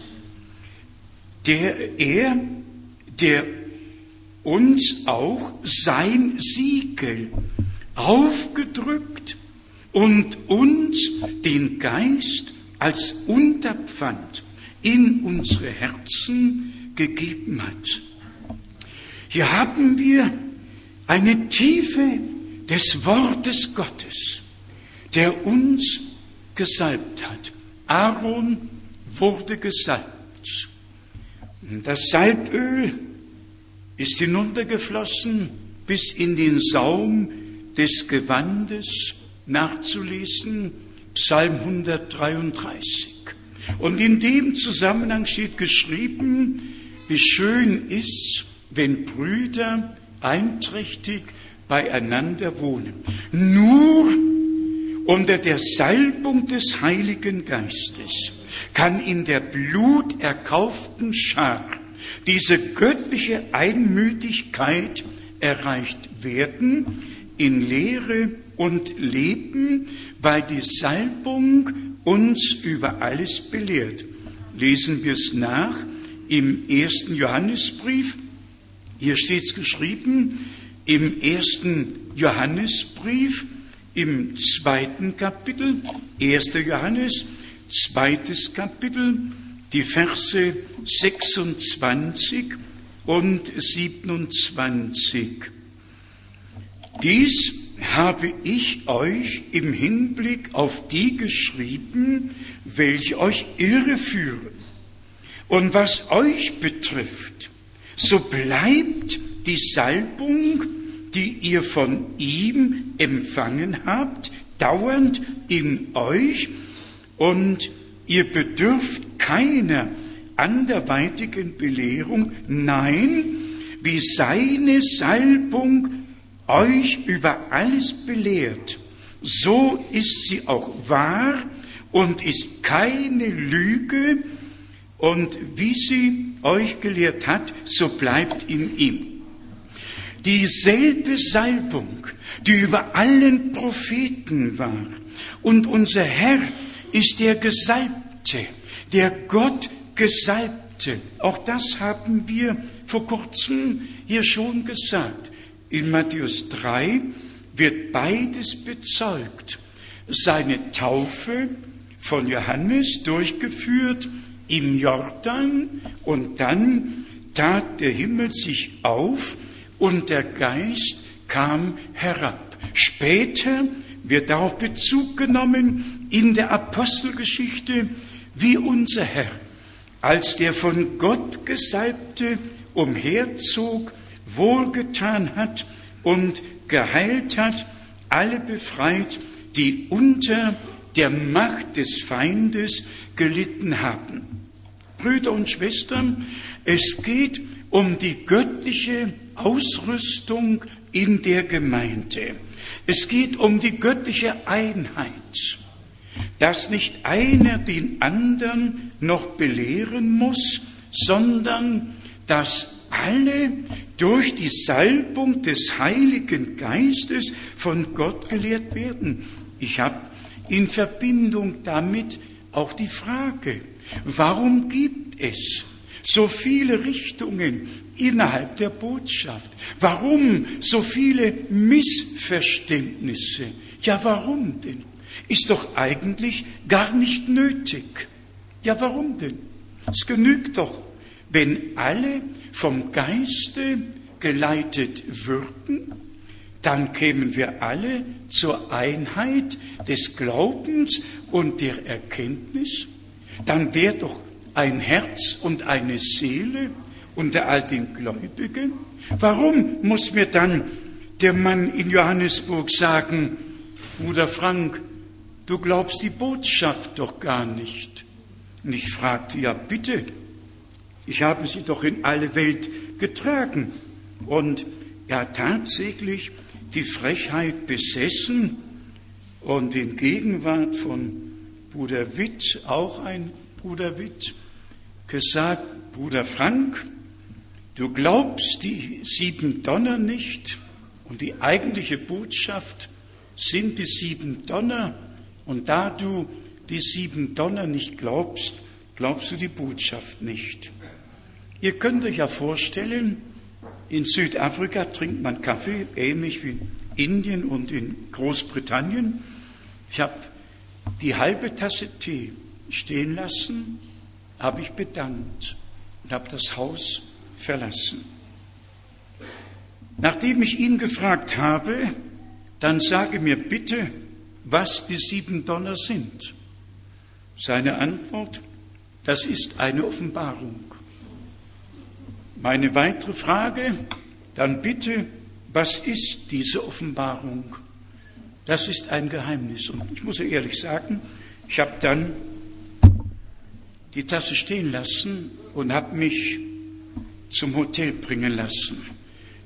der er, der uns auch sein Siegel aufgedrückt und uns den Geist als Unterpfand in unsere Herzen gegeben hat. Hier haben wir eine Tiefe des Wortes Gottes, der uns gesalbt hat. Aaron wurde gesalbt. Das Salböl ist hinuntergeflossen bis in den Saum des Gewandes nachzulesen, Psalm 133. Und in dem Zusammenhang steht geschrieben, wie schön ist, wenn Brüder einträchtig beieinander wohnen. Nur unter der Salbung des Heiligen Geistes kann in der bluterkauften Schar diese göttliche Einmütigkeit erreicht werden in Lehre und Leben, weil die Salbung uns über alles belehrt. Lesen wir es nach im ersten Johannesbrief. Hier steht es geschrieben im ersten Johannesbrief im zweiten Kapitel, 1. Johannes, zweites Kapitel, die Verse 26 und 27. Dies habe ich euch im Hinblick auf die geschrieben, welche euch irreführen. Und was euch betrifft, so bleibt die Salbung, die ihr von ihm empfangen habt, dauernd in euch und ihr bedürft keiner anderweitigen Belehrung, nein, wie seine Salbung euch über alles belehrt, so ist sie auch wahr und ist keine Lüge, und wie sie euch gelehrt hat, so bleibt in ihm. Dieselbe Salbung, die über allen Propheten war, und unser Herr ist der Gesalbte, der Gott Gesalbte. Auch das haben wir vor kurzem hier schon gesagt. In Matthäus 3 wird beides bezeugt. Seine Taufe von Johannes durchgeführt im Jordan und dann tat der Himmel sich auf und der Geist kam herab. Später wird darauf Bezug genommen in der Apostelgeschichte, wie unser Herr, als der von Gott Gesalbte umherzog wohlgetan hat und geheilt hat, alle befreit, die unter der Macht des Feindes gelitten haben. Brüder und Schwestern, es geht um die göttliche Ausrüstung in der Gemeinde. Es geht um die göttliche Einheit, dass nicht einer den anderen noch belehren muss, sondern dass alle durch die Salbung des Heiligen Geistes von Gott gelehrt werden. Ich habe in Verbindung damit auch die Frage, warum gibt es so viele Richtungen innerhalb der Botschaft? Warum so viele Missverständnisse? Ja, warum denn? Ist doch eigentlich gar nicht nötig. Ja, warum denn? Es genügt doch, wenn alle vom Geiste geleitet würden, dann kämen wir alle zur Einheit des Glaubens und der Erkenntnis. Dann wäre doch ein Herz und eine Seele unter all den Gläubigen. Warum muss mir dann der Mann in Johannesburg sagen, Bruder Frank, du glaubst die Botschaft doch gar nicht? Und ich fragte, ja bitte, ich habe sie doch in alle Welt getragen. Und er hat tatsächlich die Frechheit besessen und in Gegenwart von Bruder Witt, auch ein Bruder Witt, gesagt, Bruder Frank, du glaubst die sieben Donner nicht und die eigentliche Botschaft sind die sieben Donner und da du die sieben Donner nicht glaubst, glaubst du die Botschaft nicht. Ihr könnt euch ja vorstellen, in Südafrika trinkt man Kaffee, ähnlich wie in Indien und in Großbritannien. Ich habe die halbe Tasse Tee stehen lassen, habe ich bedankt und habe das Haus verlassen. Nachdem ich ihn gefragt habe, dann sage mir bitte, was die sieben Donner sind. Seine Antwort, das ist eine Offenbarung. Meine weitere Frage, dann bitte, was ist diese Offenbarung? Das ist ein Geheimnis. Und ich muss ehrlich sagen, ich habe dann die Tasse stehen lassen und habe mich zum Hotel bringen lassen.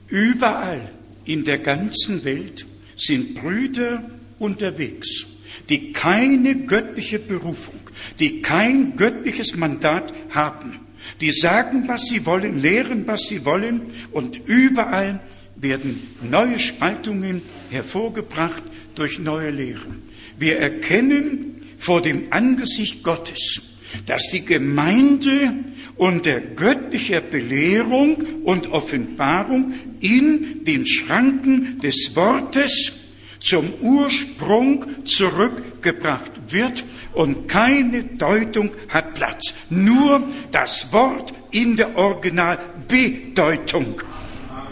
Überall in der ganzen Welt sind Brüder unterwegs, die keine göttliche Berufung, die kein göttliches Mandat haben. Die sagen, was sie wollen, lehren, was sie wollen und überall werden neue Spaltungen hervorgebracht durch neue Lehren. Wir erkennen vor dem Angesicht Gottes, dass die Gemeinde unter göttlicher Belehrung und Offenbarung in den Schranken des Wortes zum Ursprung zurückgebracht wird und keine Deutung hat Platz. Nur das Wort in der Originalbedeutung.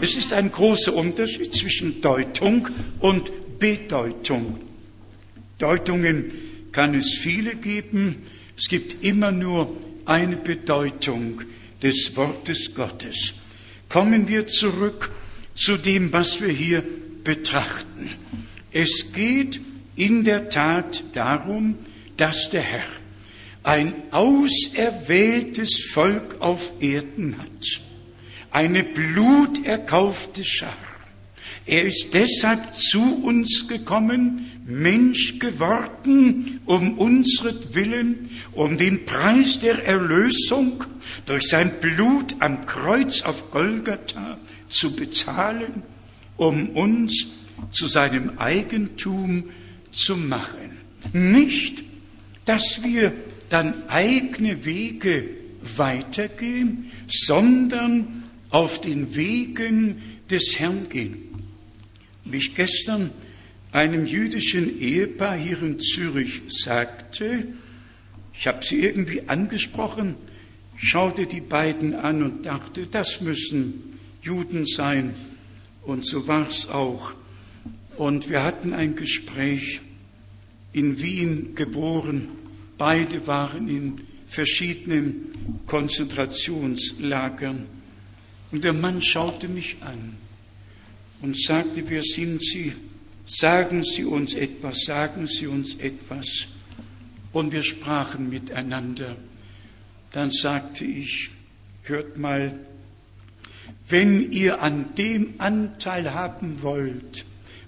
Es ist ein großer Unterschied zwischen Deutung und Bedeutung. Deutungen kann es viele geben. Es gibt immer nur eine Bedeutung des Wortes Gottes. Kommen wir zurück zu dem, was wir hier betrachten. Es geht in der Tat darum, dass der Herr ein auserwähltes Volk auf Erden hat, eine bluterkaufte Schar. Er ist deshalb zu uns gekommen, Mensch geworden, um unsretwillen, um den Preis der Erlösung durch sein Blut am Kreuz auf Golgatha zu bezahlen, um uns zu seinem Eigentum zu machen. Nicht, dass wir dann eigene Wege weitergehen, sondern auf den Wegen des Herrn gehen. Wie ich gestern einem jüdischen Ehepaar hier in Zürich sagte, ich habe sie irgendwie angesprochen, schaute die beiden an und dachte, das müssen Juden sein. Und so war es auch. Und wir hatten ein Gespräch in Wien geboren. Beide waren in verschiedenen Konzentrationslagern. Und der Mann schaute mich an und sagte, wer sind Sie? Sagen Sie uns etwas, sagen Sie uns etwas. Und wir sprachen miteinander. Dann sagte ich, hört mal, wenn ihr an dem Anteil haben wollt,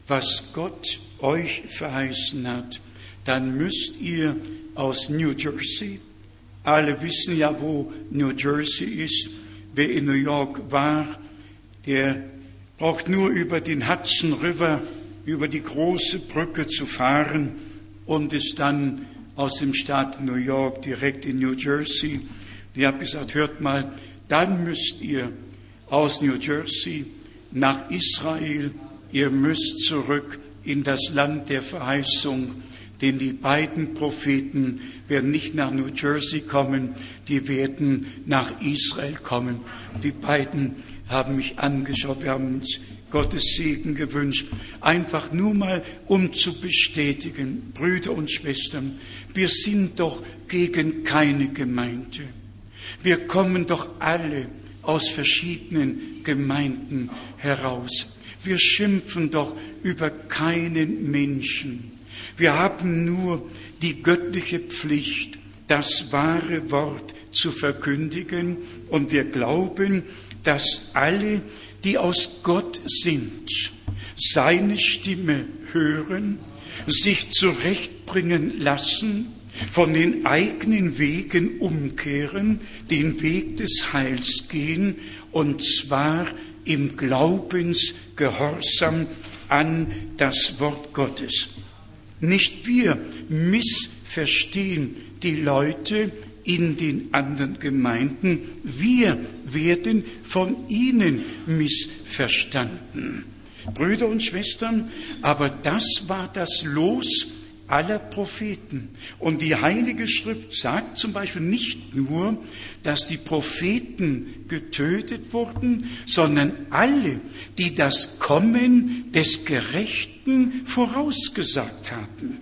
was Gott euch verheißen hat, dann müsst ihr aus New Jersey, alle wissen ja, wo New Jersey ist, wer in New York war, der braucht nur über den Hudson River, über die große Brücke zu fahren und ist dann aus dem Staat New York direkt in New Jersey. Die hat gesagt, hört mal, dann müsst ihr aus New Jersey nach Israel, ihr müsst zurück in das Land der Verheißung, denn die beiden Propheten werden nicht nach New Jersey kommen, die werden nach Israel kommen. Die beiden haben mich angeschaut, wir haben uns Gottes Segen gewünscht, einfach nur mal, um zu bestätigen, Brüder und Schwestern, wir sind doch gegen keine Gemeinde. Wir kommen doch alle aus verschiedenen Gemeinden heraus. Wir schimpfen doch über keinen Menschen. Wir haben nur die göttliche Pflicht, das wahre Wort zu verkündigen und wir glauben, dass alle, die aus Gott sind, seine Stimme hören, sich zurechtbringen lassen, von den eigenen Wegen umkehren, den Weg des Heils gehen, und zwar im Glaubensgehorsam an das Wort Gottes. Nicht wir missverstehen die Leute in den anderen Gemeinden. Wir werden von ihnen missverstanden. Brüder und Schwestern, aber das war das Los aller Propheten. Und die Heilige Schrift sagt zum Beispiel nicht nur, dass die Propheten getötet wurden, sondern alle, die das Kommen des Gerechten vorausgesagt haben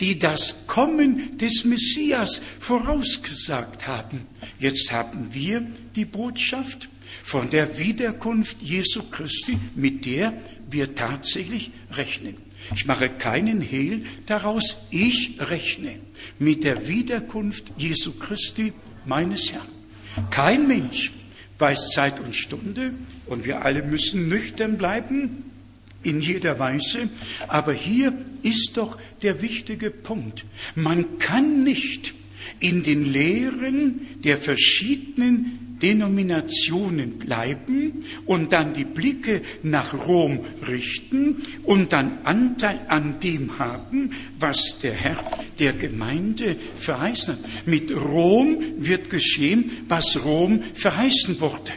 die das Kommen des Messias vorausgesagt haben. Jetzt haben wir die Botschaft von der Wiederkunft Jesu Christi, mit der wir tatsächlich rechnen. Ich mache keinen Hehl daraus, ich rechne mit der Wiederkunft Jesu Christi, meines Herrn. Kein Mensch weiß Zeit und Stunde und wir alle müssen nüchtern bleiben in jeder Weise. Aber hier ist doch der wichtige Punkt. Man kann nicht in den Lehren der verschiedenen Denominationen bleiben und dann die Blicke nach Rom richten und dann Anteil an dem haben, was der Herr der Gemeinde verheißen hat. Mit Rom wird geschehen, was Rom verheißen wurde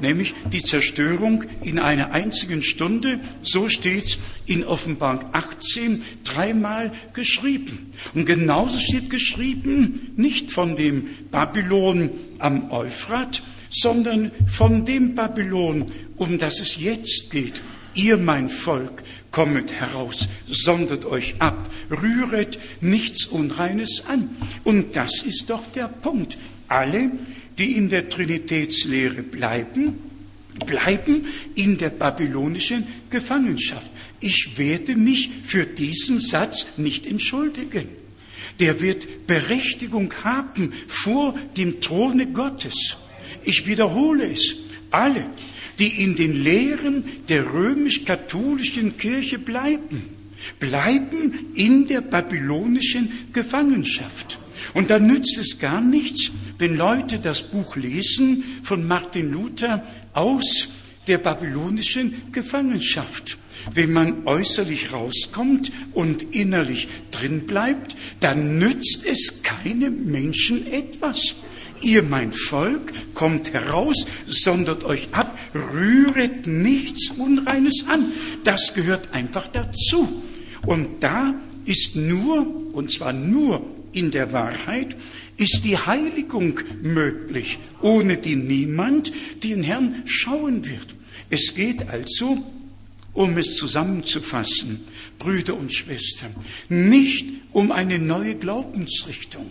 nämlich die Zerstörung in einer einzigen Stunde. So steht's in Offenbarung 18 dreimal geschrieben. Und genauso steht geschrieben, nicht von dem Babylon am Euphrat, sondern von dem Babylon, um das es jetzt geht. Ihr, mein Volk, kommet heraus, sondert euch ab, rühret nichts Unreines an. Und das ist doch der Punkt. Alle, die in der Trinitätslehre bleiben, bleiben in der babylonischen Gefangenschaft. Ich werde mich für diesen Satz nicht entschuldigen. Der wird Berechtigung haben vor dem Throne Gottes. Ich wiederhole es. Alle, die in den Lehren der römisch-katholischen Kirche bleiben, bleiben in der babylonischen Gefangenschaft. Und da nützt es gar nichts, wenn Leute das Buch lesen von Martin Luther aus der babylonischen Gefangenschaft. Wenn man äußerlich rauskommt und innerlich drin bleibt, dann nützt es keinem Menschen etwas. Ihr, mein Volk, kommt heraus, sondert euch ab, rühret nichts Unreines an. Das gehört einfach dazu. Und da ist nur, und zwar nur in der Wahrheit, ist die Heiligung möglich, ohne die niemand den Herrn schauen wird. Es geht also, um es zusammenzufassen, Brüder und Schwestern, nicht um eine neue Glaubensrichtung.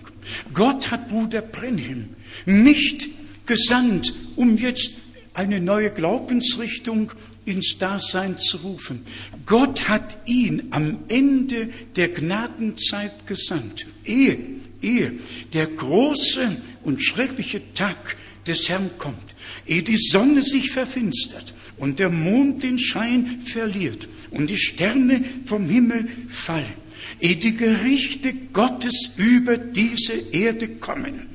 Gott hat Bruder Brenhim nicht gesandt, um jetzt eine neue Glaubensrichtung ins Dasein zu rufen. Gott hat ihn am Ende der Gnadenzeit gesandt, ehe ehe der große und schreckliche Tag des Herrn kommt, ehe die Sonne sich verfinstert und der Mond den Schein verliert und die Sterne vom Himmel fallen, ehe die Gerichte Gottes über diese Erde kommen,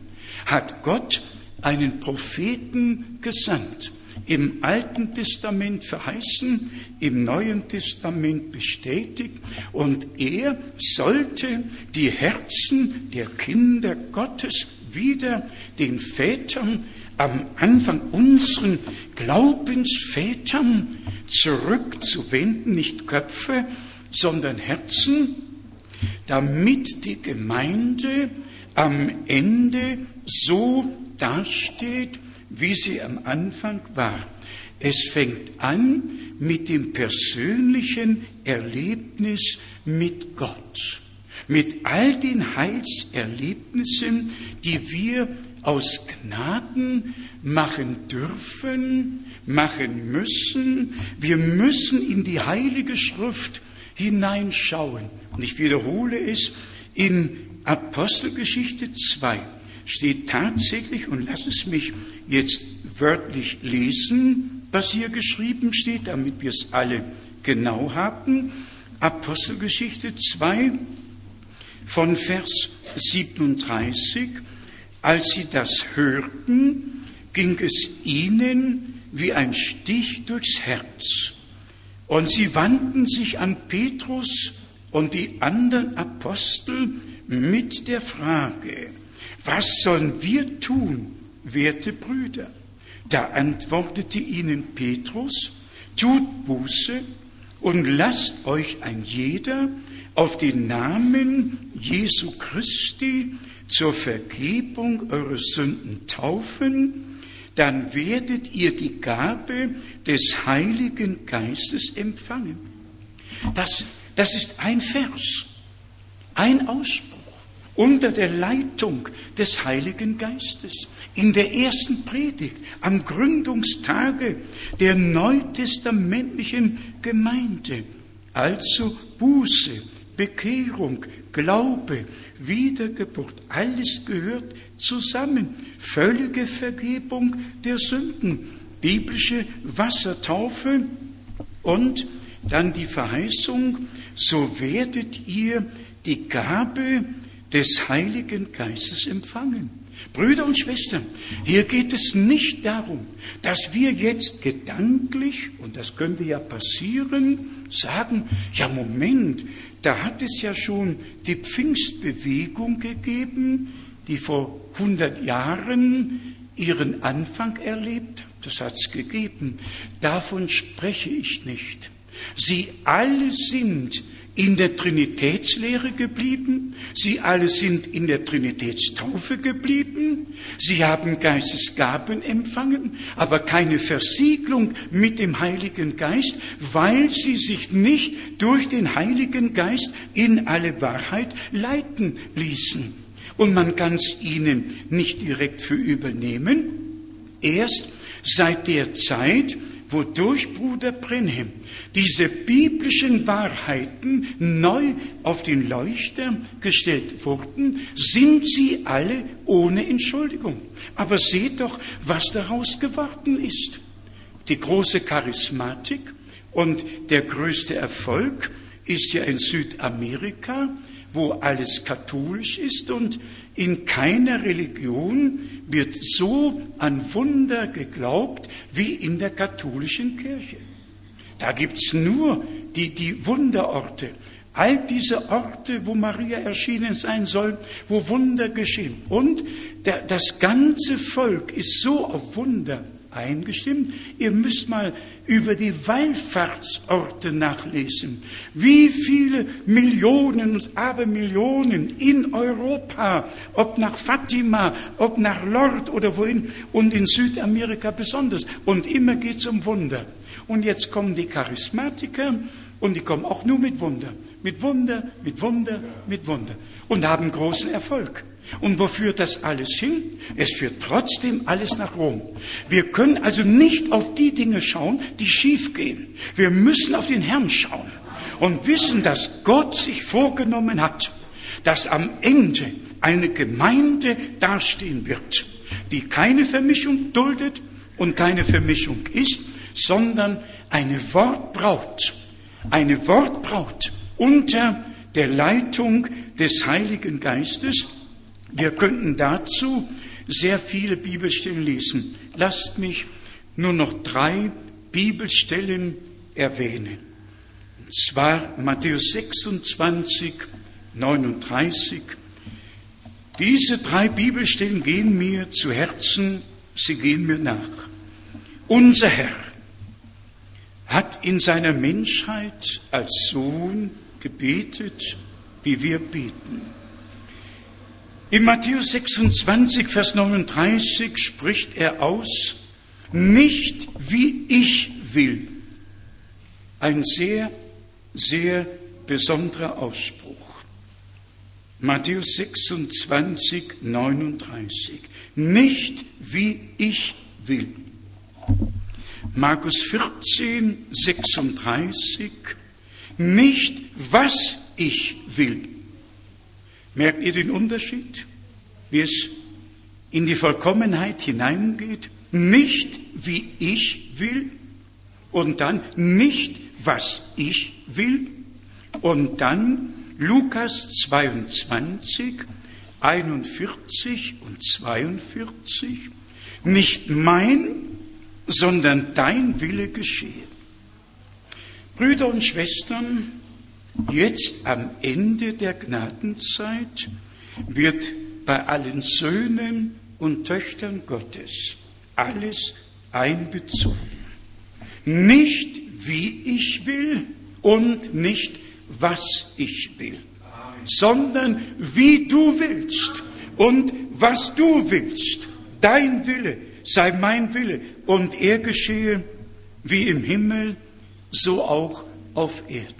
hat Gott einen Propheten gesandt, im Alten Testament verheißen, im Neuen Testament bestätigt. Und er sollte die Herzen der Kinder Gottes wieder den Vätern am Anfang unseren Glaubensvätern zurückzuwenden, nicht Köpfe, sondern Herzen, damit die Gemeinde am Ende so dasteht, wie sie am Anfang war. Es fängt an mit dem persönlichen Erlebnis mit Gott, mit all den Heilserlebnissen, die wir aus Gnaden machen dürfen, machen müssen. Wir müssen in die Heilige Schrift hineinschauen. Und ich wiederhole es in Apostelgeschichte 2 steht tatsächlich, und lass es mich jetzt wörtlich lesen, was hier geschrieben steht, damit wir es alle genau haben. Apostelgeschichte 2 von Vers 37. Als sie das hörten, ging es ihnen wie ein Stich durchs Herz. Und sie wandten sich an Petrus und die anderen Apostel mit der Frage, Was sollen wir tun, werte Brüder? Da antwortete ihnen Petrus, tut Buße und lasst euch ein jeder auf den Namen Jesu Christi zur Vergebung eurer Sünden taufen, dann werdet ihr die Gabe des Heiligen Geistes empfangen. Das, das ist ein Vers, ein Ausspruch unter der Leitung des Heiligen Geistes. In der ersten Predigt am Gründungstage der neutestamentlichen Gemeinde. Also Buße, Bekehrung, Glaube, Wiedergeburt, alles gehört zusammen. Völlige Vergebung der Sünden, biblische Wassertaufe und dann die Verheißung, so werdet ihr die Gabe des Heiligen Geistes empfangen. Brüder und Schwestern, hier geht es nicht darum, dass wir jetzt gedanklich, und das könnte ja passieren, sagen, ja Moment, da hat es ja schon die Pfingstbewegung gegeben, die vor 100 Jahren ihren Anfang erlebt. Das hat es gegeben. Davon spreche ich nicht. Sie alle sind in der Trinitätslehre geblieben, sie alle sind in der Trinitätstaufe geblieben, sie haben Geistesgaben empfangen, aber keine Versiegelung mit dem Heiligen Geist, weil sie sich nicht durch den Heiligen Geist in alle Wahrheit leiten ließen. Und man kann es ihnen nicht direkt für übernehmen, erst seit der Zeit, wodurch Bruder Brenhem diese biblischen Wahrheiten neu auf den Leuchter gestellt wurden, sind sie alle ohne Entschuldigung. Aber seht doch, was daraus geworden ist. Die große Charismatik und der größte Erfolg ist ja in Südamerika, wo alles katholisch ist und in keiner Religion wird so an Wunder geglaubt wie in der katholischen Kirche. Da gibt's nur die, die Wunderorte. All diese Orte, wo Maria erschienen sein soll, wo Wunder geschehen. Und der, das ganze Volk ist so auf Wunder eingestimmt. Ihr müsst mal über die Wallfahrtsorte nachlesen. Wie viele Millionen und Abermillionen in Europa, ob nach Fatima, ob nach Lord oder wohin und in Südamerika besonders. Und immer geht's um Wunder. Und jetzt kommen die Charismatiker und die kommen auch nur mit Wunder. Mit Wunder, mit Wunder, mit Wunder. Und haben großen Erfolg. Und wo führt das alles hin? Es führt trotzdem alles nach Rom. Wir können also nicht auf die Dinge schauen, die schief gehen. Wir müssen auf den Herrn schauen und wissen, dass Gott sich vorgenommen hat, dass am Ende eine Gemeinde dastehen wird, die keine Vermischung duldet und keine Vermischung ist, sondern eine Wortbraut, eine Wortbraut unter der Leitung des Heiligen Geistes. Wir könnten dazu sehr viele Bibelstellen lesen. Lasst mich nur noch drei Bibelstellen erwähnen. Und zwar Matthäus 26, 39. Diese drei Bibelstellen gehen mir zu Herzen, sie gehen mir nach. Unser Herr hat in seiner Menschheit als Sohn gebetet, wie wir beten. In Matthäus 26, Vers 39 spricht er aus, nicht wie ich will. Ein sehr, sehr besonderer Ausspruch. Matthäus 26, 39. Nicht wie ich will. Markus 14, 36, nicht was ich will. Merkt ihr den Unterschied, wie es in die Vollkommenheit hineingeht? Nicht wie ich will und dann nicht was ich will und dann Lukas 22, 41 und 42, nicht mein, sondern dein Wille geschehe. Brüder und Schwestern, jetzt am Ende der Gnadenzeit wird bei allen Söhnen und Töchtern Gottes alles einbezogen. Nicht wie ich will und nicht was ich will, sondern wie du willst und was du willst. Dein Wille sei mein Wille und er geschehe wie im Himmel, so auch auf Erden.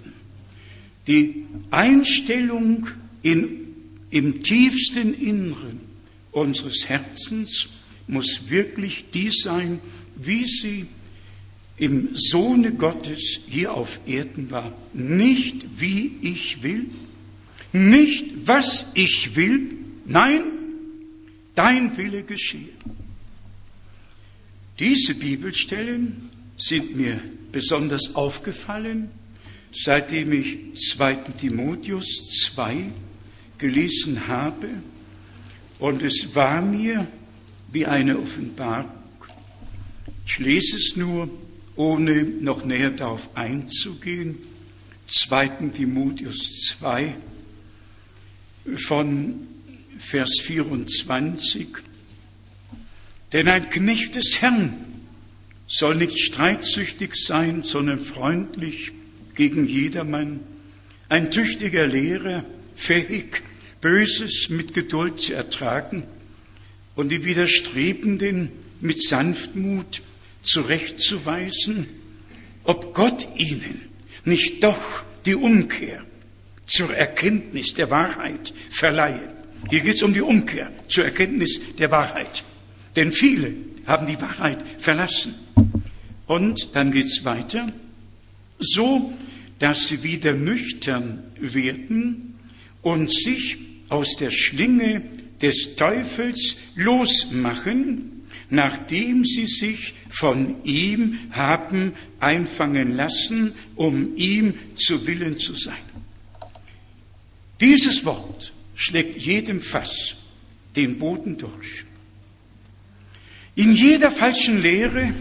Die Einstellung in, im tiefsten Inneren unseres Herzens muss wirklich die sein, wie sie im Sohne Gottes hier auf Erden war. Nicht wie ich will, nicht was ich will, nein, dein Wille geschehe. Diese Bibelstellen sind mir besonders aufgefallen, seitdem ich 2. Timotheus 2 gelesen habe. Und es war mir wie eine Offenbarung. Ich lese es nur, ohne noch näher darauf einzugehen. 2. Timotheus 2 von Vers 24. Denn ein Knecht des Herrn soll nicht streitsüchtig sein, sondern freundlich gegen jedermann, ein tüchtiger Lehrer, fähig, Böses mit Geduld zu ertragen und die Widerstrebenden mit Sanftmut zurechtzuweisen, ob Gott ihnen nicht doch die Umkehr zur Erkenntnis der Wahrheit verleihe. Hier geht es um die Umkehr zur Erkenntnis der Wahrheit. Denn viele haben die Wahrheit verlassen. Und dann geht es weiter, so dass sie wieder nüchtern werden und sich aus der Schlinge des Teufels losmachen, nachdem sie sich von ihm haben einfangen lassen, um ihm zu Willen zu sein. Dieses Wort schlägt jedem Fass den Boden durch. In jeder falschen Lehre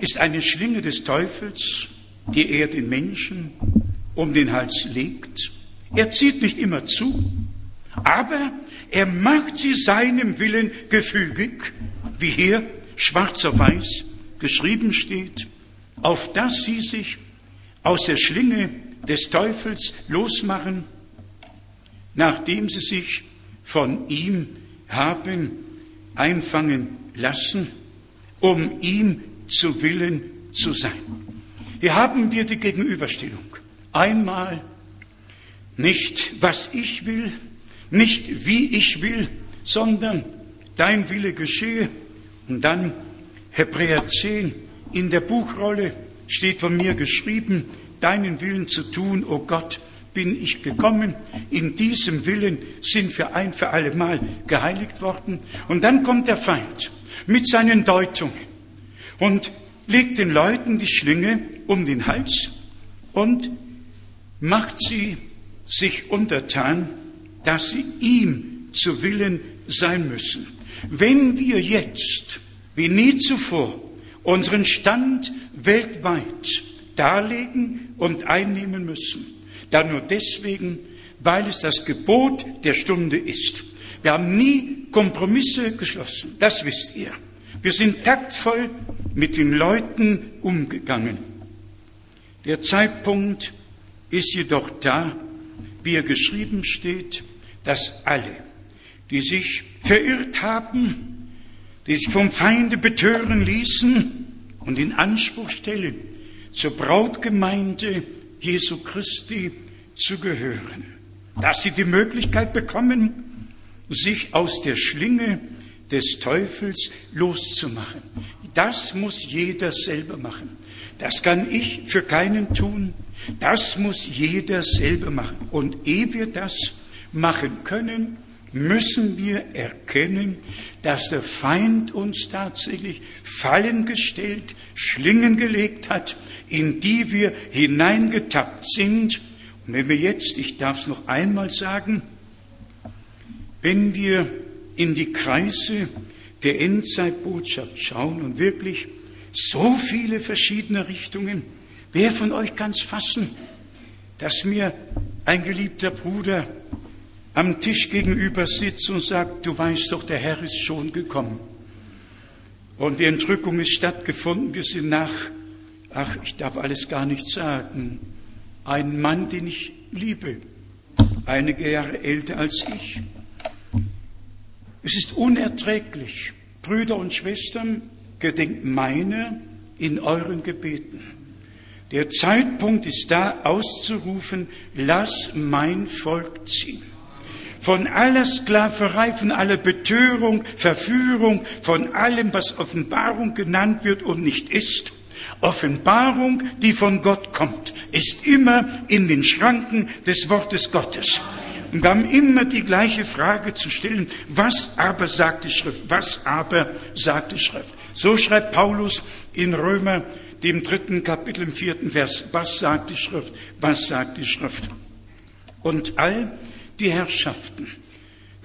ist eine Schlinge des Teufels, die er den Menschen um den Hals legt. Er zieht nicht immer zu, aber er macht sie seinem Willen gefügig, wie hier schwarz auf weiß geschrieben steht, auf dass sie sich aus der Schlinge des Teufels losmachen, nachdem sie sich von ihm haben einfangen lassen, um ihm zu Willen zu sein. Hier haben wir die Gegenüberstellung. Einmal nicht, was ich will, nicht wie ich will, sondern dein Wille geschehe. Und dann Hebräer 10, in der Buchrolle steht von mir geschrieben, deinen Willen zu tun, o oh Gott, bin ich gekommen. In diesem Willen sind wir ein für alle Mal geheiligt worden. Und dann kommt der Feind mit seinen Deutungen und legt den Leuten die Schlinge um den Hals und macht sie sich untertan, dass sie ihm zu Willen sein müssen. Wenn wir jetzt, wie nie zuvor, unseren Stand weltweit darlegen und einnehmen müssen, dann nur deswegen, weil es das Gebot der Stunde ist. Wir haben nie Kompromisse geschlossen, das wisst ihr. Wir sind taktvoll mit den Leuten umgegangen. Der Zeitpunkt ist jedoch da, wie er geschrieben steht, dass alle, die sich verirrt haben, die sich vom Feinde betören ließen und in Anspruch stellen, zur Brautgemeinde Jesu Christi zu gehören, dass sie die Möglichkeit bekommen, sich aus der Schlinge des Teufels loszumachen. Das muss jeder selber machen. Das kann ich für keinen tun. Das muss jeder selber machen. Und ehe wir das machen können, müssen wir erkennen, dass der Feind uns tatsächlich Fallen gestellt, Schlingen gelegt hat, in die wir hineingetappt sind und wenn wir jetzt, ich darf es noch einmal sagen, wenn wir in die Kreise der Endzeitbotschaft schauen und wirklich so viele verschiedene Richtungen, wer von euch kann es fassen, dass mir ein geliebter Bruder am Tisch gegenüber sitzt und sagt, du weißt doch, der Herr ist schon gekommen. Und die Entrückung ist stattgefunden. Wir sind nach, ach, ich darf alles gar nicht sagen, ein Mann, den ich liebe, einige Jahre älter als ich. Es ist unerträglich. Brüder und Schwestern, gedenkt meiner in euren Gebeten. Der Zeitpunkt ist da, auszurufen, lass mein Volk ziehen. Von aller Sklaverei, von aller Betörung, Verführung, von allem, was Offenbarung genannt wird und nicht ist. Offenbarung, die von Gott kommt, ist immer in den Schranken des Wortes Gottes. Und wir haben immer die gleiche Frage zu stellen. Was aber sagt die Schrift? Was aber sagt die Schrift? So schreibt Paulus in Römer, dem dritten Kapitel, im vierten Vers. Was sagt die Schrift? Was sagt die Schrift? Und all die Herrschaften,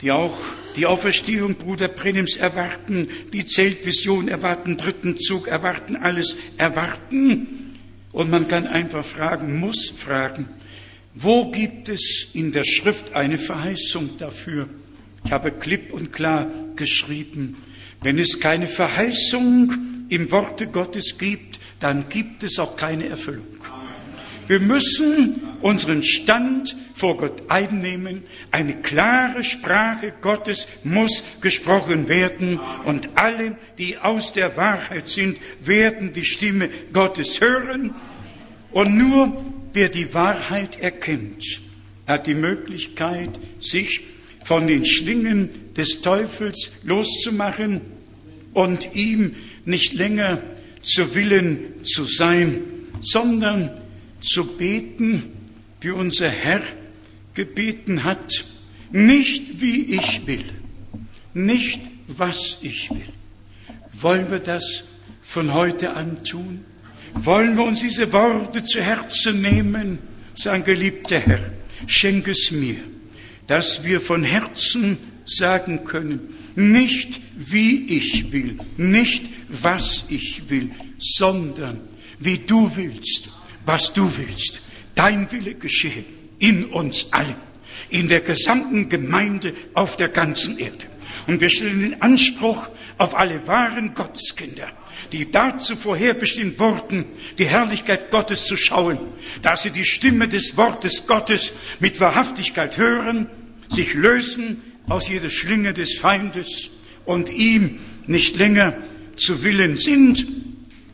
die auch die Auferstehung Bruder Prenims erwarten, die Zeltvision erwarten, dritten Zug erwarten, alles erwarten. Und man kann einfach fragen, muss fragen, wo gibt es in der Schrift eine Verheißung dafür? Ich habe klipp und klar geschrieben, wenn es keine Verheißung im Worte Gottes gibt, dann gibt es auch keine Erfüllung. Wir müssen unseren Stand vor Gott einnehmen. Eine klare Sprache Gottes muss gesprochen werden und alle, die aus der Wahrheit sind, werden die Stimme Gottes hören. Und nur wer die Wahrheit erkennt, hat die Möglichkeit, sich von den Schlingen des Teufels loszumachen und ihm nicht länger zu Willen zu sein, sondern zu beten, wie unser Herr gebeten hat, nicht wie ich will, nicht was ich will. Wollen wir das von heute an tun? Wollen wir uns diese Worte zu Herzen nehmen? Sagen, geliebter Herr, schenk es mir, dass wir von Herzen sagen können, nicht wie ich will, nicht was ich will, sondern wie du willst, was du willst. Dein Wille geschehe in uns allen, in der gesamten Gemeinde auf der ganzen Erde. Und wir stellen den Anspruch auf alle wahren Gotteskinder, die dazu vorherbestimmt wurden, die Herrlichkeit Gottes zu schauen, dass sie die Stimme des Wortes Gottes mit Wahrhaftigkeit hören, sich lösen aus jeder Schlinge des Feindes und ihm nicht länger zu Willen sind,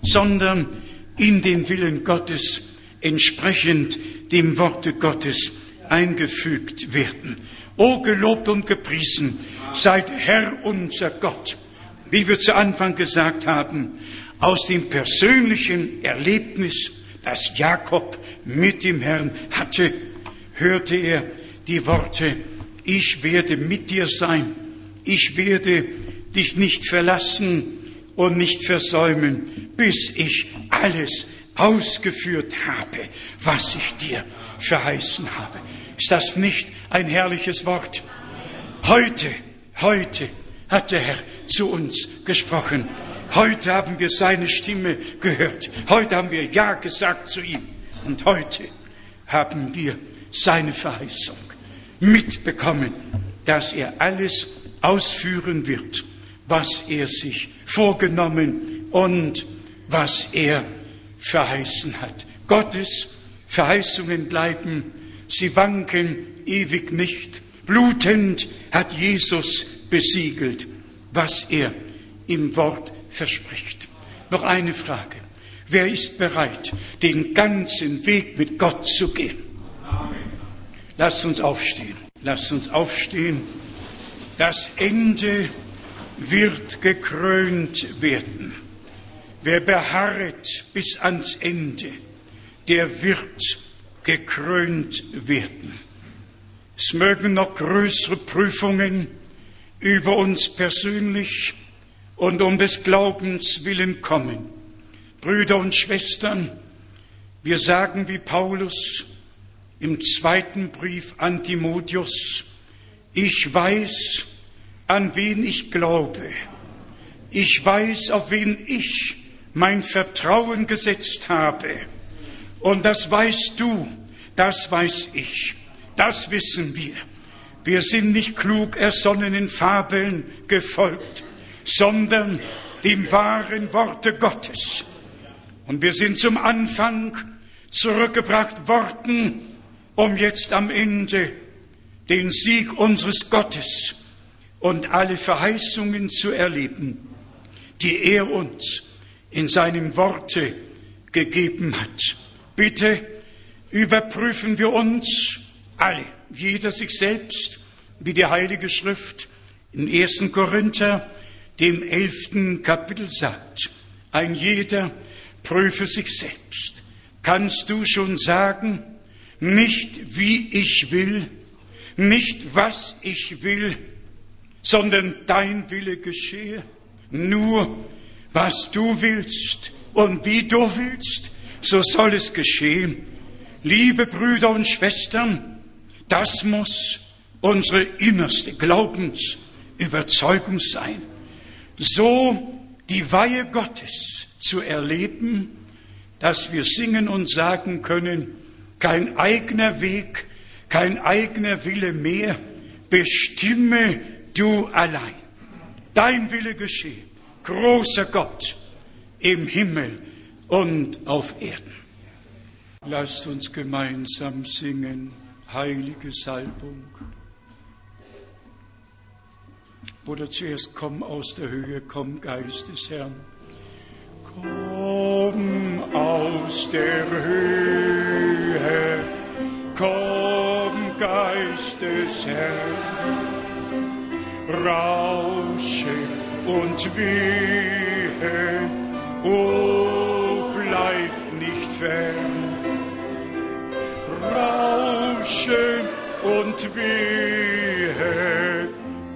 sondern in den Willen Gottes entsprechend dem Worte Gottes eingefügt werden. O gelobt und gepriesen seid Herr unser Gott, wie wir zu Anfang gesagt haben, aus dem persönlichen Erlebnis, das Jakob mit dem Herrn hatte, hörte er die Worte, ich werde mit dir sein, ich werde dich nicht verlassen und nicht versäumen, bis ich alles ausgeführt habe, was ich dir verheißen habe. Ist das nicht ein herrliches Wort? Heute, heute hat der Herr zu uns gesprochen. Heute haben wir seine Stimme gehört. Heute haben wir Ja gesagt zu ihm. Und heute haben wir seine Verheißung mitbekommen, dass er alles ausführen wird, was er sich vorgenommen und was er verheißen hat. Gottes Verheißungen bleiben, sie wanken ewig nicht. Blutend hat Jesus besiegelt, was er im Wort verspricht. Noch eine Frage. Wer ist bereit, den ganzen Weg mit Gott zu gehen? Lasst uns aufstehen. Lasst uns aufstehen. Das Ende wird gekrönt werden. Wer beharret bis ans Ende, der wird gekrönt werden. Es mögen noch größere Prüfungen über uns persönlich und um des Glaubens willen kommen. Brüder und Schwestern, wir sagen wie Paulus im zweiten Brief an Timotheus, ich weiß, an wen ich glaube. Ich weiß, auf wen ich mein Vertrauen gesetzt habe. Und das weißt du, das weiß ich, das wissen wir. Wir sind nicht klug ersonnenen Fabeln gefolgt, sondern dem wahren Worte Gottes. Und wir sind zum Anfang zurückgebracht worden, um jetzt am Ende den Sieg unseres Gottes und alle Verheißungen zu erleben, die er uns in seinem Worte gegeben hat. Bitte überprüfen wir uns alle, jeder sich selbst, wie die Heilige Schrift in 1. Korinther, dem elften Kapitel sagt. Ein jeder prüfe sich selbst. Kannst du schon sagen, nicht wie ich will, nicht was ich will, sondern dein Wille geschehe, nur was du willst und wie du willst, so soll es geschehen. Liebe Brüder und Schwestern, das muss unsere innerste Glaubensüberzeugung sein. So die Weihe Gottes zu erleben, dass wir singen und sagen können, kein eigener Weg, kein eigener Wille mehr, bestimme du allein. Dein Wille geschehe, großer Gott im Himmel und auf Erden. Lasst uns gemeinsam singen, heilige Salbung. Oder zuerst komm aus der Höhe, komm Geist des Herrn. Komm aus der Höhe, komm Geist des Herrn. Rausche und wehe, oh, bleib nicht fern. Rausche und wehe,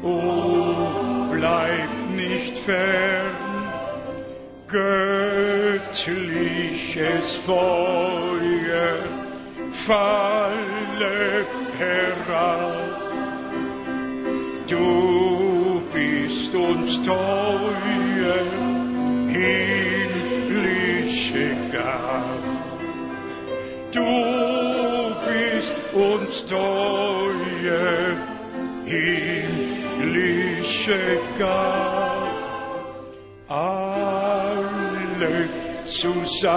oh, bleib nicht fern. Göttliches Feuer falle herab. Du bist uns teuer, himmlische teuer, himmlische Gab. Alle zusammen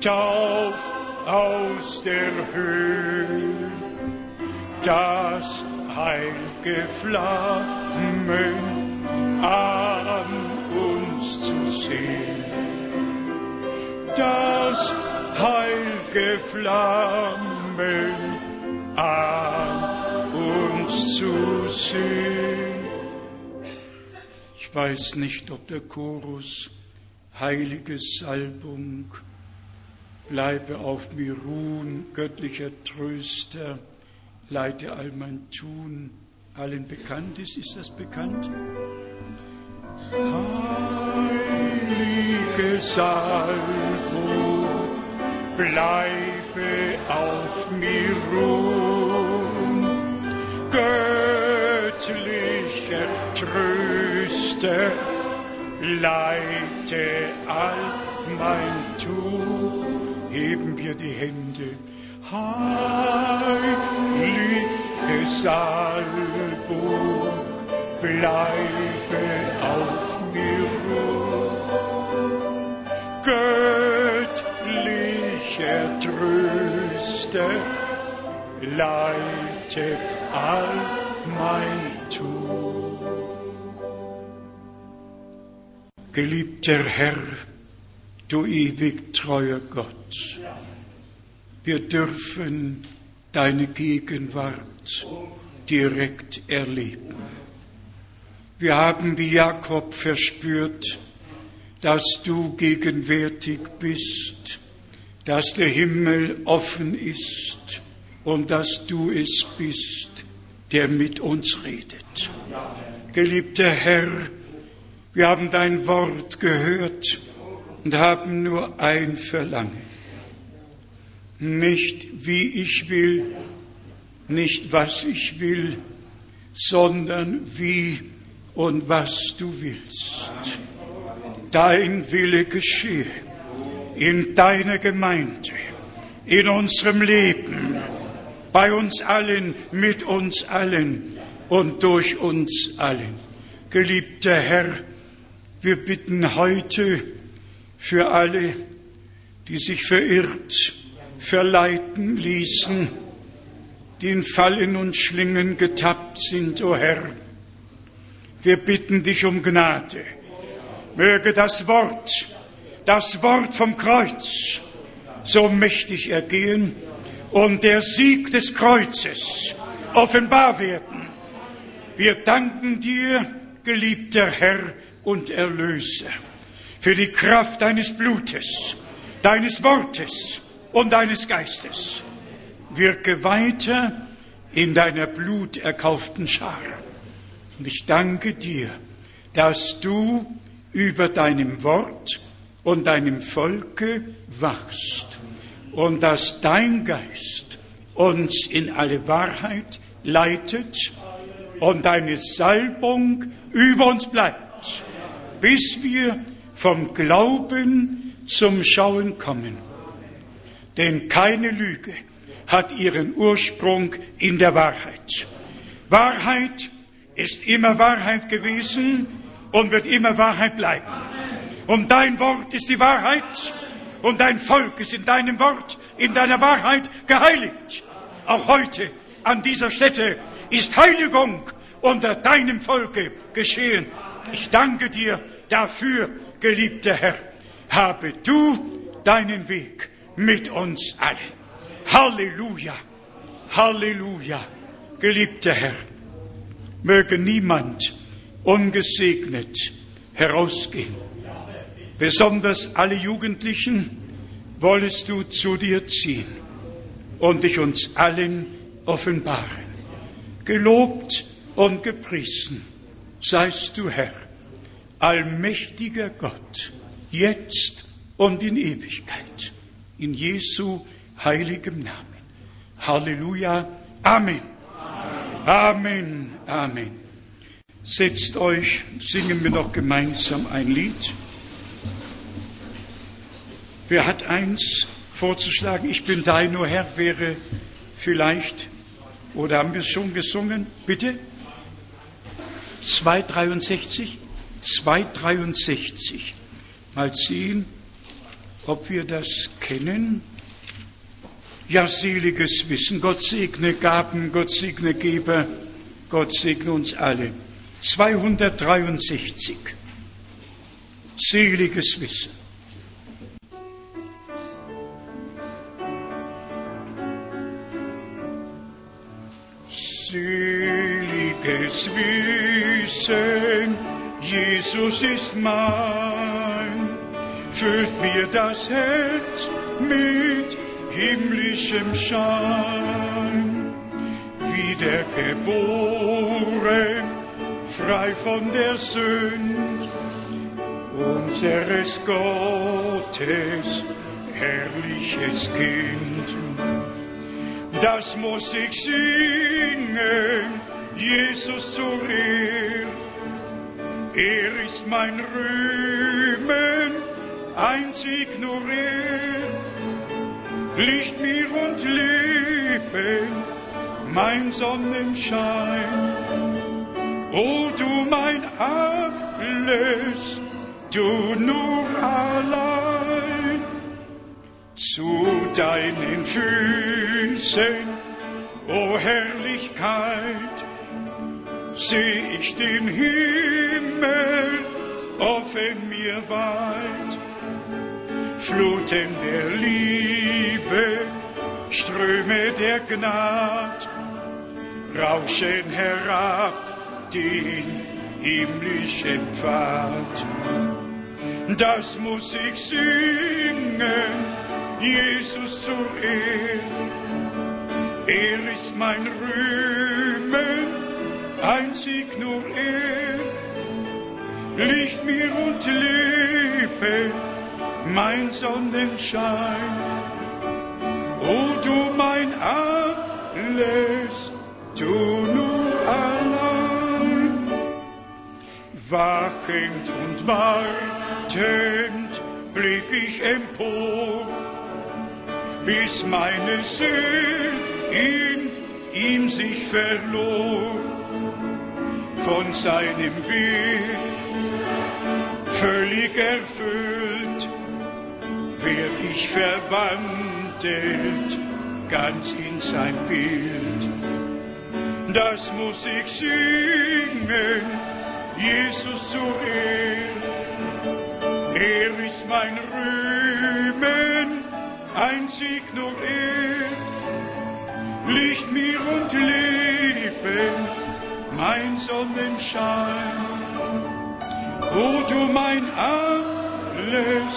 tauf aus der Höhe das heilge Flammen an uns zu sehen. Das heilge Flammen an uns zu sehen. Ich weiß nicht, ob der Chorus heilige Salbung bleibe auf mir ruhen, göttlicher Tröster, leite all mein Tun. Allen bekannt ist, ist das bekannt? Heilige Salbung, bleibe auf mir ruhen, göttlicher Tröster, leite all mein Tun. Heben wir die Hände heilige Salbung, bleibe auf mir ruhen. Göttlicher Tröster, leite all mein Tun. Geliebter Herr, du ewig treuer Gott, wir dürfen deine Gegenwart direkt erleben. Wir haben wie Jakob verspürt, dass du gegenwärtig bist, dass der Himmel offen ist und dass du es bist, der mit uns redet. Geliebter Herr, wir haben dein Wort gehört und haben nur ein Verlangen nicht wie ich will, nicht was ich will, sondern wie und was du willst. Dein Wille geschehe in deiner Gemeinde, in unserem Leben, bei uns allen, mit uns allen und durch uns allen. Geliebter Herr, wir bitten heute für alle, die sich verirrt, verleiten ließen, die in Fallen und Schlingen getappt sind, o oh Herr. Wir bitten dich um Gnade. Möge das Wort, das Wort vom Kreuz so mächtig ergehen und der Sieg des Kreuzes offenbar werden. Wir danken dir, geliebter Herr und Erlöser, für die Kraft deines Blutes, deines Wortes und deines Geistes. Wirke weiter in deiner bluterkauften Schar. Und ich danke dir, dass du über deinem Wort und deinem Volke wachst und dass dein Geist uns in alle Wahrheit leitet und deine Salbung über uns bleibt, bis wir vom Glauben zum Schauen kommen. Denn keine Lüge hat ihren Ursprung in der Wahrheit. Wahrheit ist immer Wahrheit gewesen und wird immer Wahrheit bleiben. Und dein Wort ist die Wahrheit und dein Volk ist in deinem Wort, in deiner Wahrheit geheiligt. Auch heute an dieser Stätte ist Heiligung unter deinem Volke geschehen. Ich danke dir dafür, geliebter Herr. Habe du deinen Weg mit uns allen. Halleluja, Halleluja, geliebter Herr. Möge niemand ungesegnet herausgehen. Besonders alle Jugendlichen wollest du zu dir ziehen und dich uns allen offenbaren. Gelobt und gepriesen seist du, Herr, allmächtiger Gott, jetzt und in Ewigkeit. In Jesu heiligem Namen. Halleluja. Amen. Amen. Amen. Setzt euch, singen wir noch gemeinsam ein Lied. Wer hat eins vorzuschlagen? Ich bin dein, o Herr, wäre vielleicht, oder haben wir es schon gesungen? Bitte? 263? 263. Mal sehen, ob wir das kennen. Ja, seliges Wissen. Gott segne Gaben, Gott segne Geber, Gott segne uns alle. 263. Seliges Wissen. Jesus ist mein, füllt mir das Herz mit himmlischem Schein, wiedergeboren, frei von der Sünd, unseres Gottes herrliches Kind. Das muss ich singen, Jesus zur Ehr. Er ist mein Rühmen, einzig nur er Licht mir und Leben, mein Sonnenschein. O du mein alles, du nur allein. Zu deinen Füßen, o Herrlichkeit, seh ich den Himmel offen mir weit Fluten der Liebe, Ströme der Gnad rauschen herab den himmlischen Pfad. Das muss ich singen, Jesus zur Ehr. Er ist mein Rühmen, einzig nur er. Licht mir und Leben, mein Sonnenschein. O du mein alles, du nur allein. Wachend und wartend blick ich empor, bis meine Seele in ihm sich verlor von seinem Bild, völlig erfüllt, werd ich verwandelt ganz in sein Bild. Das muss ich singen, Jesus zu Ehren. Er ist mein Rühmen, einzig nur er. Licht mir und Leben, mein Sonnenschein. O du mein alles,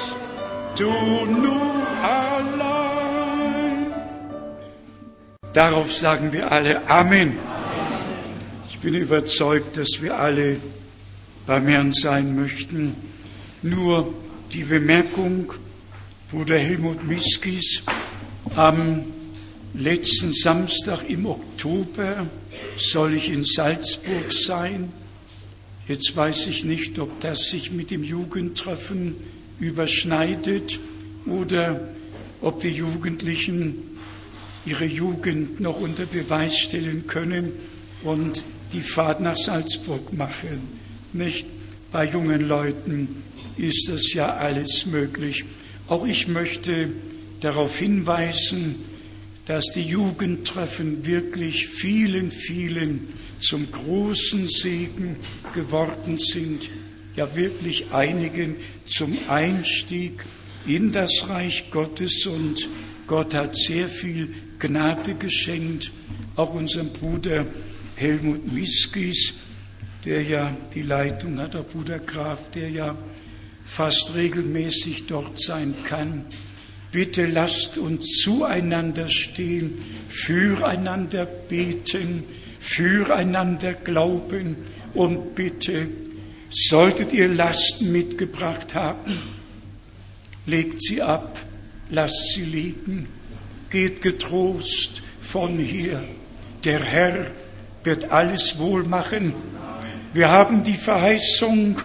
du nur allein. Darauf sagen wir alle Amen. Ich bin überzeugt, dass wir alle beim Herrn sein möchten. Nur die Bemerkung, Bruder Helmut Miskis am letzten Samstag im Oktober soll ich in Salzburg sein. Jetzt weiß ich nicht, ob das sich mit dem Jugendtreffen überschneidet oder ob die Jugendlichen ihre Jugend noch unter Beweis stellen können und die Fahrt nach Salzburg machen. Nicht bei jungen Leuten ist das ja alles möglich. Auch ich möchte darauf hinweisen, dass die Jugendtreffen wirklich vielen, vielen zum großen Segen geworden sind, ja wirklich einigen zum Einstieg in das Reich Gottes. Und Gott hat sehr viel Gnade geschenkt, auch unserem Bruder Helmut Miskis, der ja die Leitung hat, der Bruder Graf, der ja fast regelmäßig dort sein kann. Bitte lasst uns zueinander stehen, füreinander beten, füreinander glauben und bitte, solltet ihr Lasten mitgebracht haben, legt sie ab, lasst sie liegen, geht getrost von hier. Der Herr wird alles wohl machen. Wir haben die Verheißung,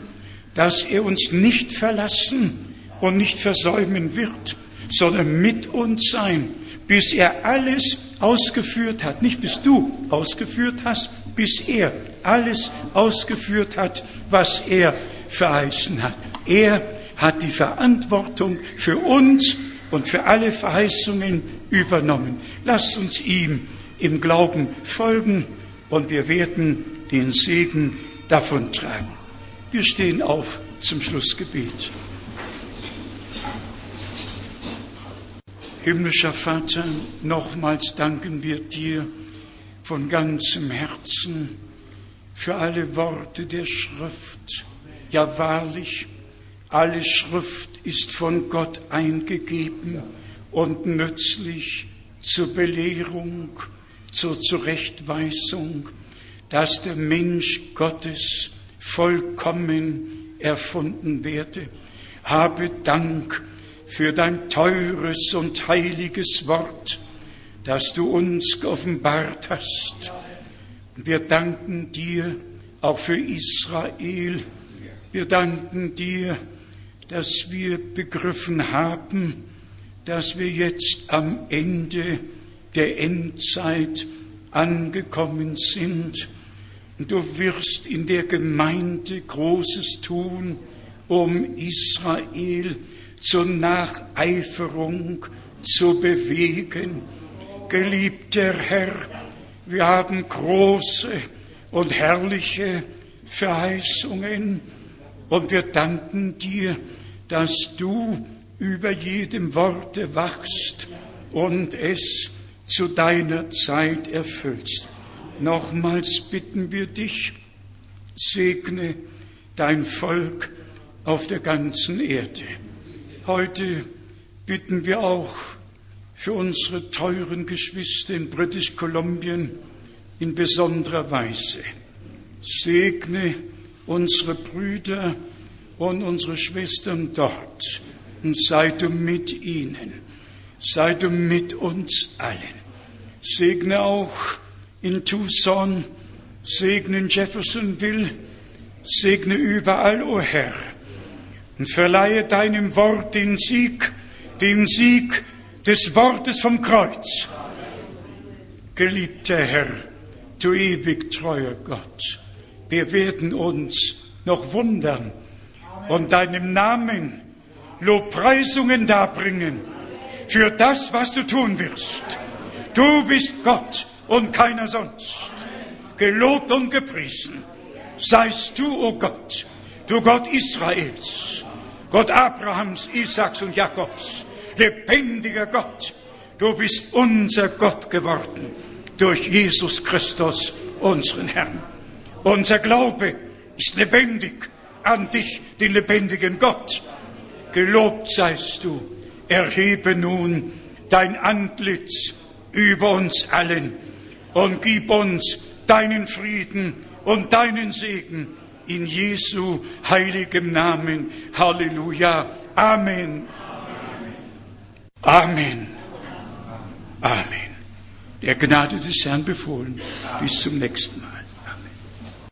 dass er uns nicht verlassen und nicht versäumen wird, sondern mit uns sein, bis er alles ausgeführt hat. Nicht bis du ausgeführt hast, bis er alles ausgeführt hat, was er verheißen hat. Er hat die Verantwortung für uns und für alle Verheißungen übernommen. Lasst uns ihm im Glauben folgen und wir werden den Segen davontragen. Wir stehen auf zum Schlussgebet. Himmlischer Vater, nochmals danken wir dir von ganzem Herzen für alle Worte der Schrift. Ja wahrlich, alle Schrift ist von Gott eingegeben und nützlich zur Belehrung, zur Zurechtweisung, dass der Mensch Gottes vollkommen erfunden werde. Habe Dank für dein teures und heiliges Wort, das du uns geoffenbart hast. Wir danken dir auch für Israel. Wir danken dir, dass wir begriffen haben, dass wir jetzt am Ende der Endzeit angekommen sind. Und du wirst in der Gemeinde Großes tun, um Israel zur Nacheiferung zu bewegen. Geliebter Herr, wir haben große und herrliche Verheißungen und wir danken dir, dass du über jedem Worte wachst und es zu deiner Zeit erfüllst. Nochmals bitten wir dich, segne dein Volk auf der ganzen Erde. Heute bitten wir auch für unsere teuren Geschwister in British Kolumbien in besonderer Weise. Segne unsere Brüder und unsere Schwestern dort und sei du mit ihnen, sei du mit uns allen. Segne auch in Tucson, segne in Jeffersonville, segne überall, o oh Herr, und verleihe deinem Wort den Sieg, den Sieg des Wortes vom Kreuz. Geliebter Herr, du ewig treuer Gott, wir werden uns noch wundern und deinem Namen Lobpreisungen darbringen für das, was du tun wirst. Du bist Gott und keiner sonst. Gelobt und gepriesen seist du, o oh Gott, du Gott Israels, Gott Abrahams, Isaaks und Jakobs, lebendiger Gott. Du bist unser Gott geworden durch Jesus Christus, unseren Herrn. Unser Glaube ist lebendig an dich, den lebendigen Gott. Gelobt seist du. Erhebe nun dein Antlitz über uns allen und gib uns deinen Frieden und deinen Segen in Jesu heiligem Namen. Halleluja. Amen. Amen. Amen. Der Gnade des Herrn befohlen. Bis zum nächsten Mal.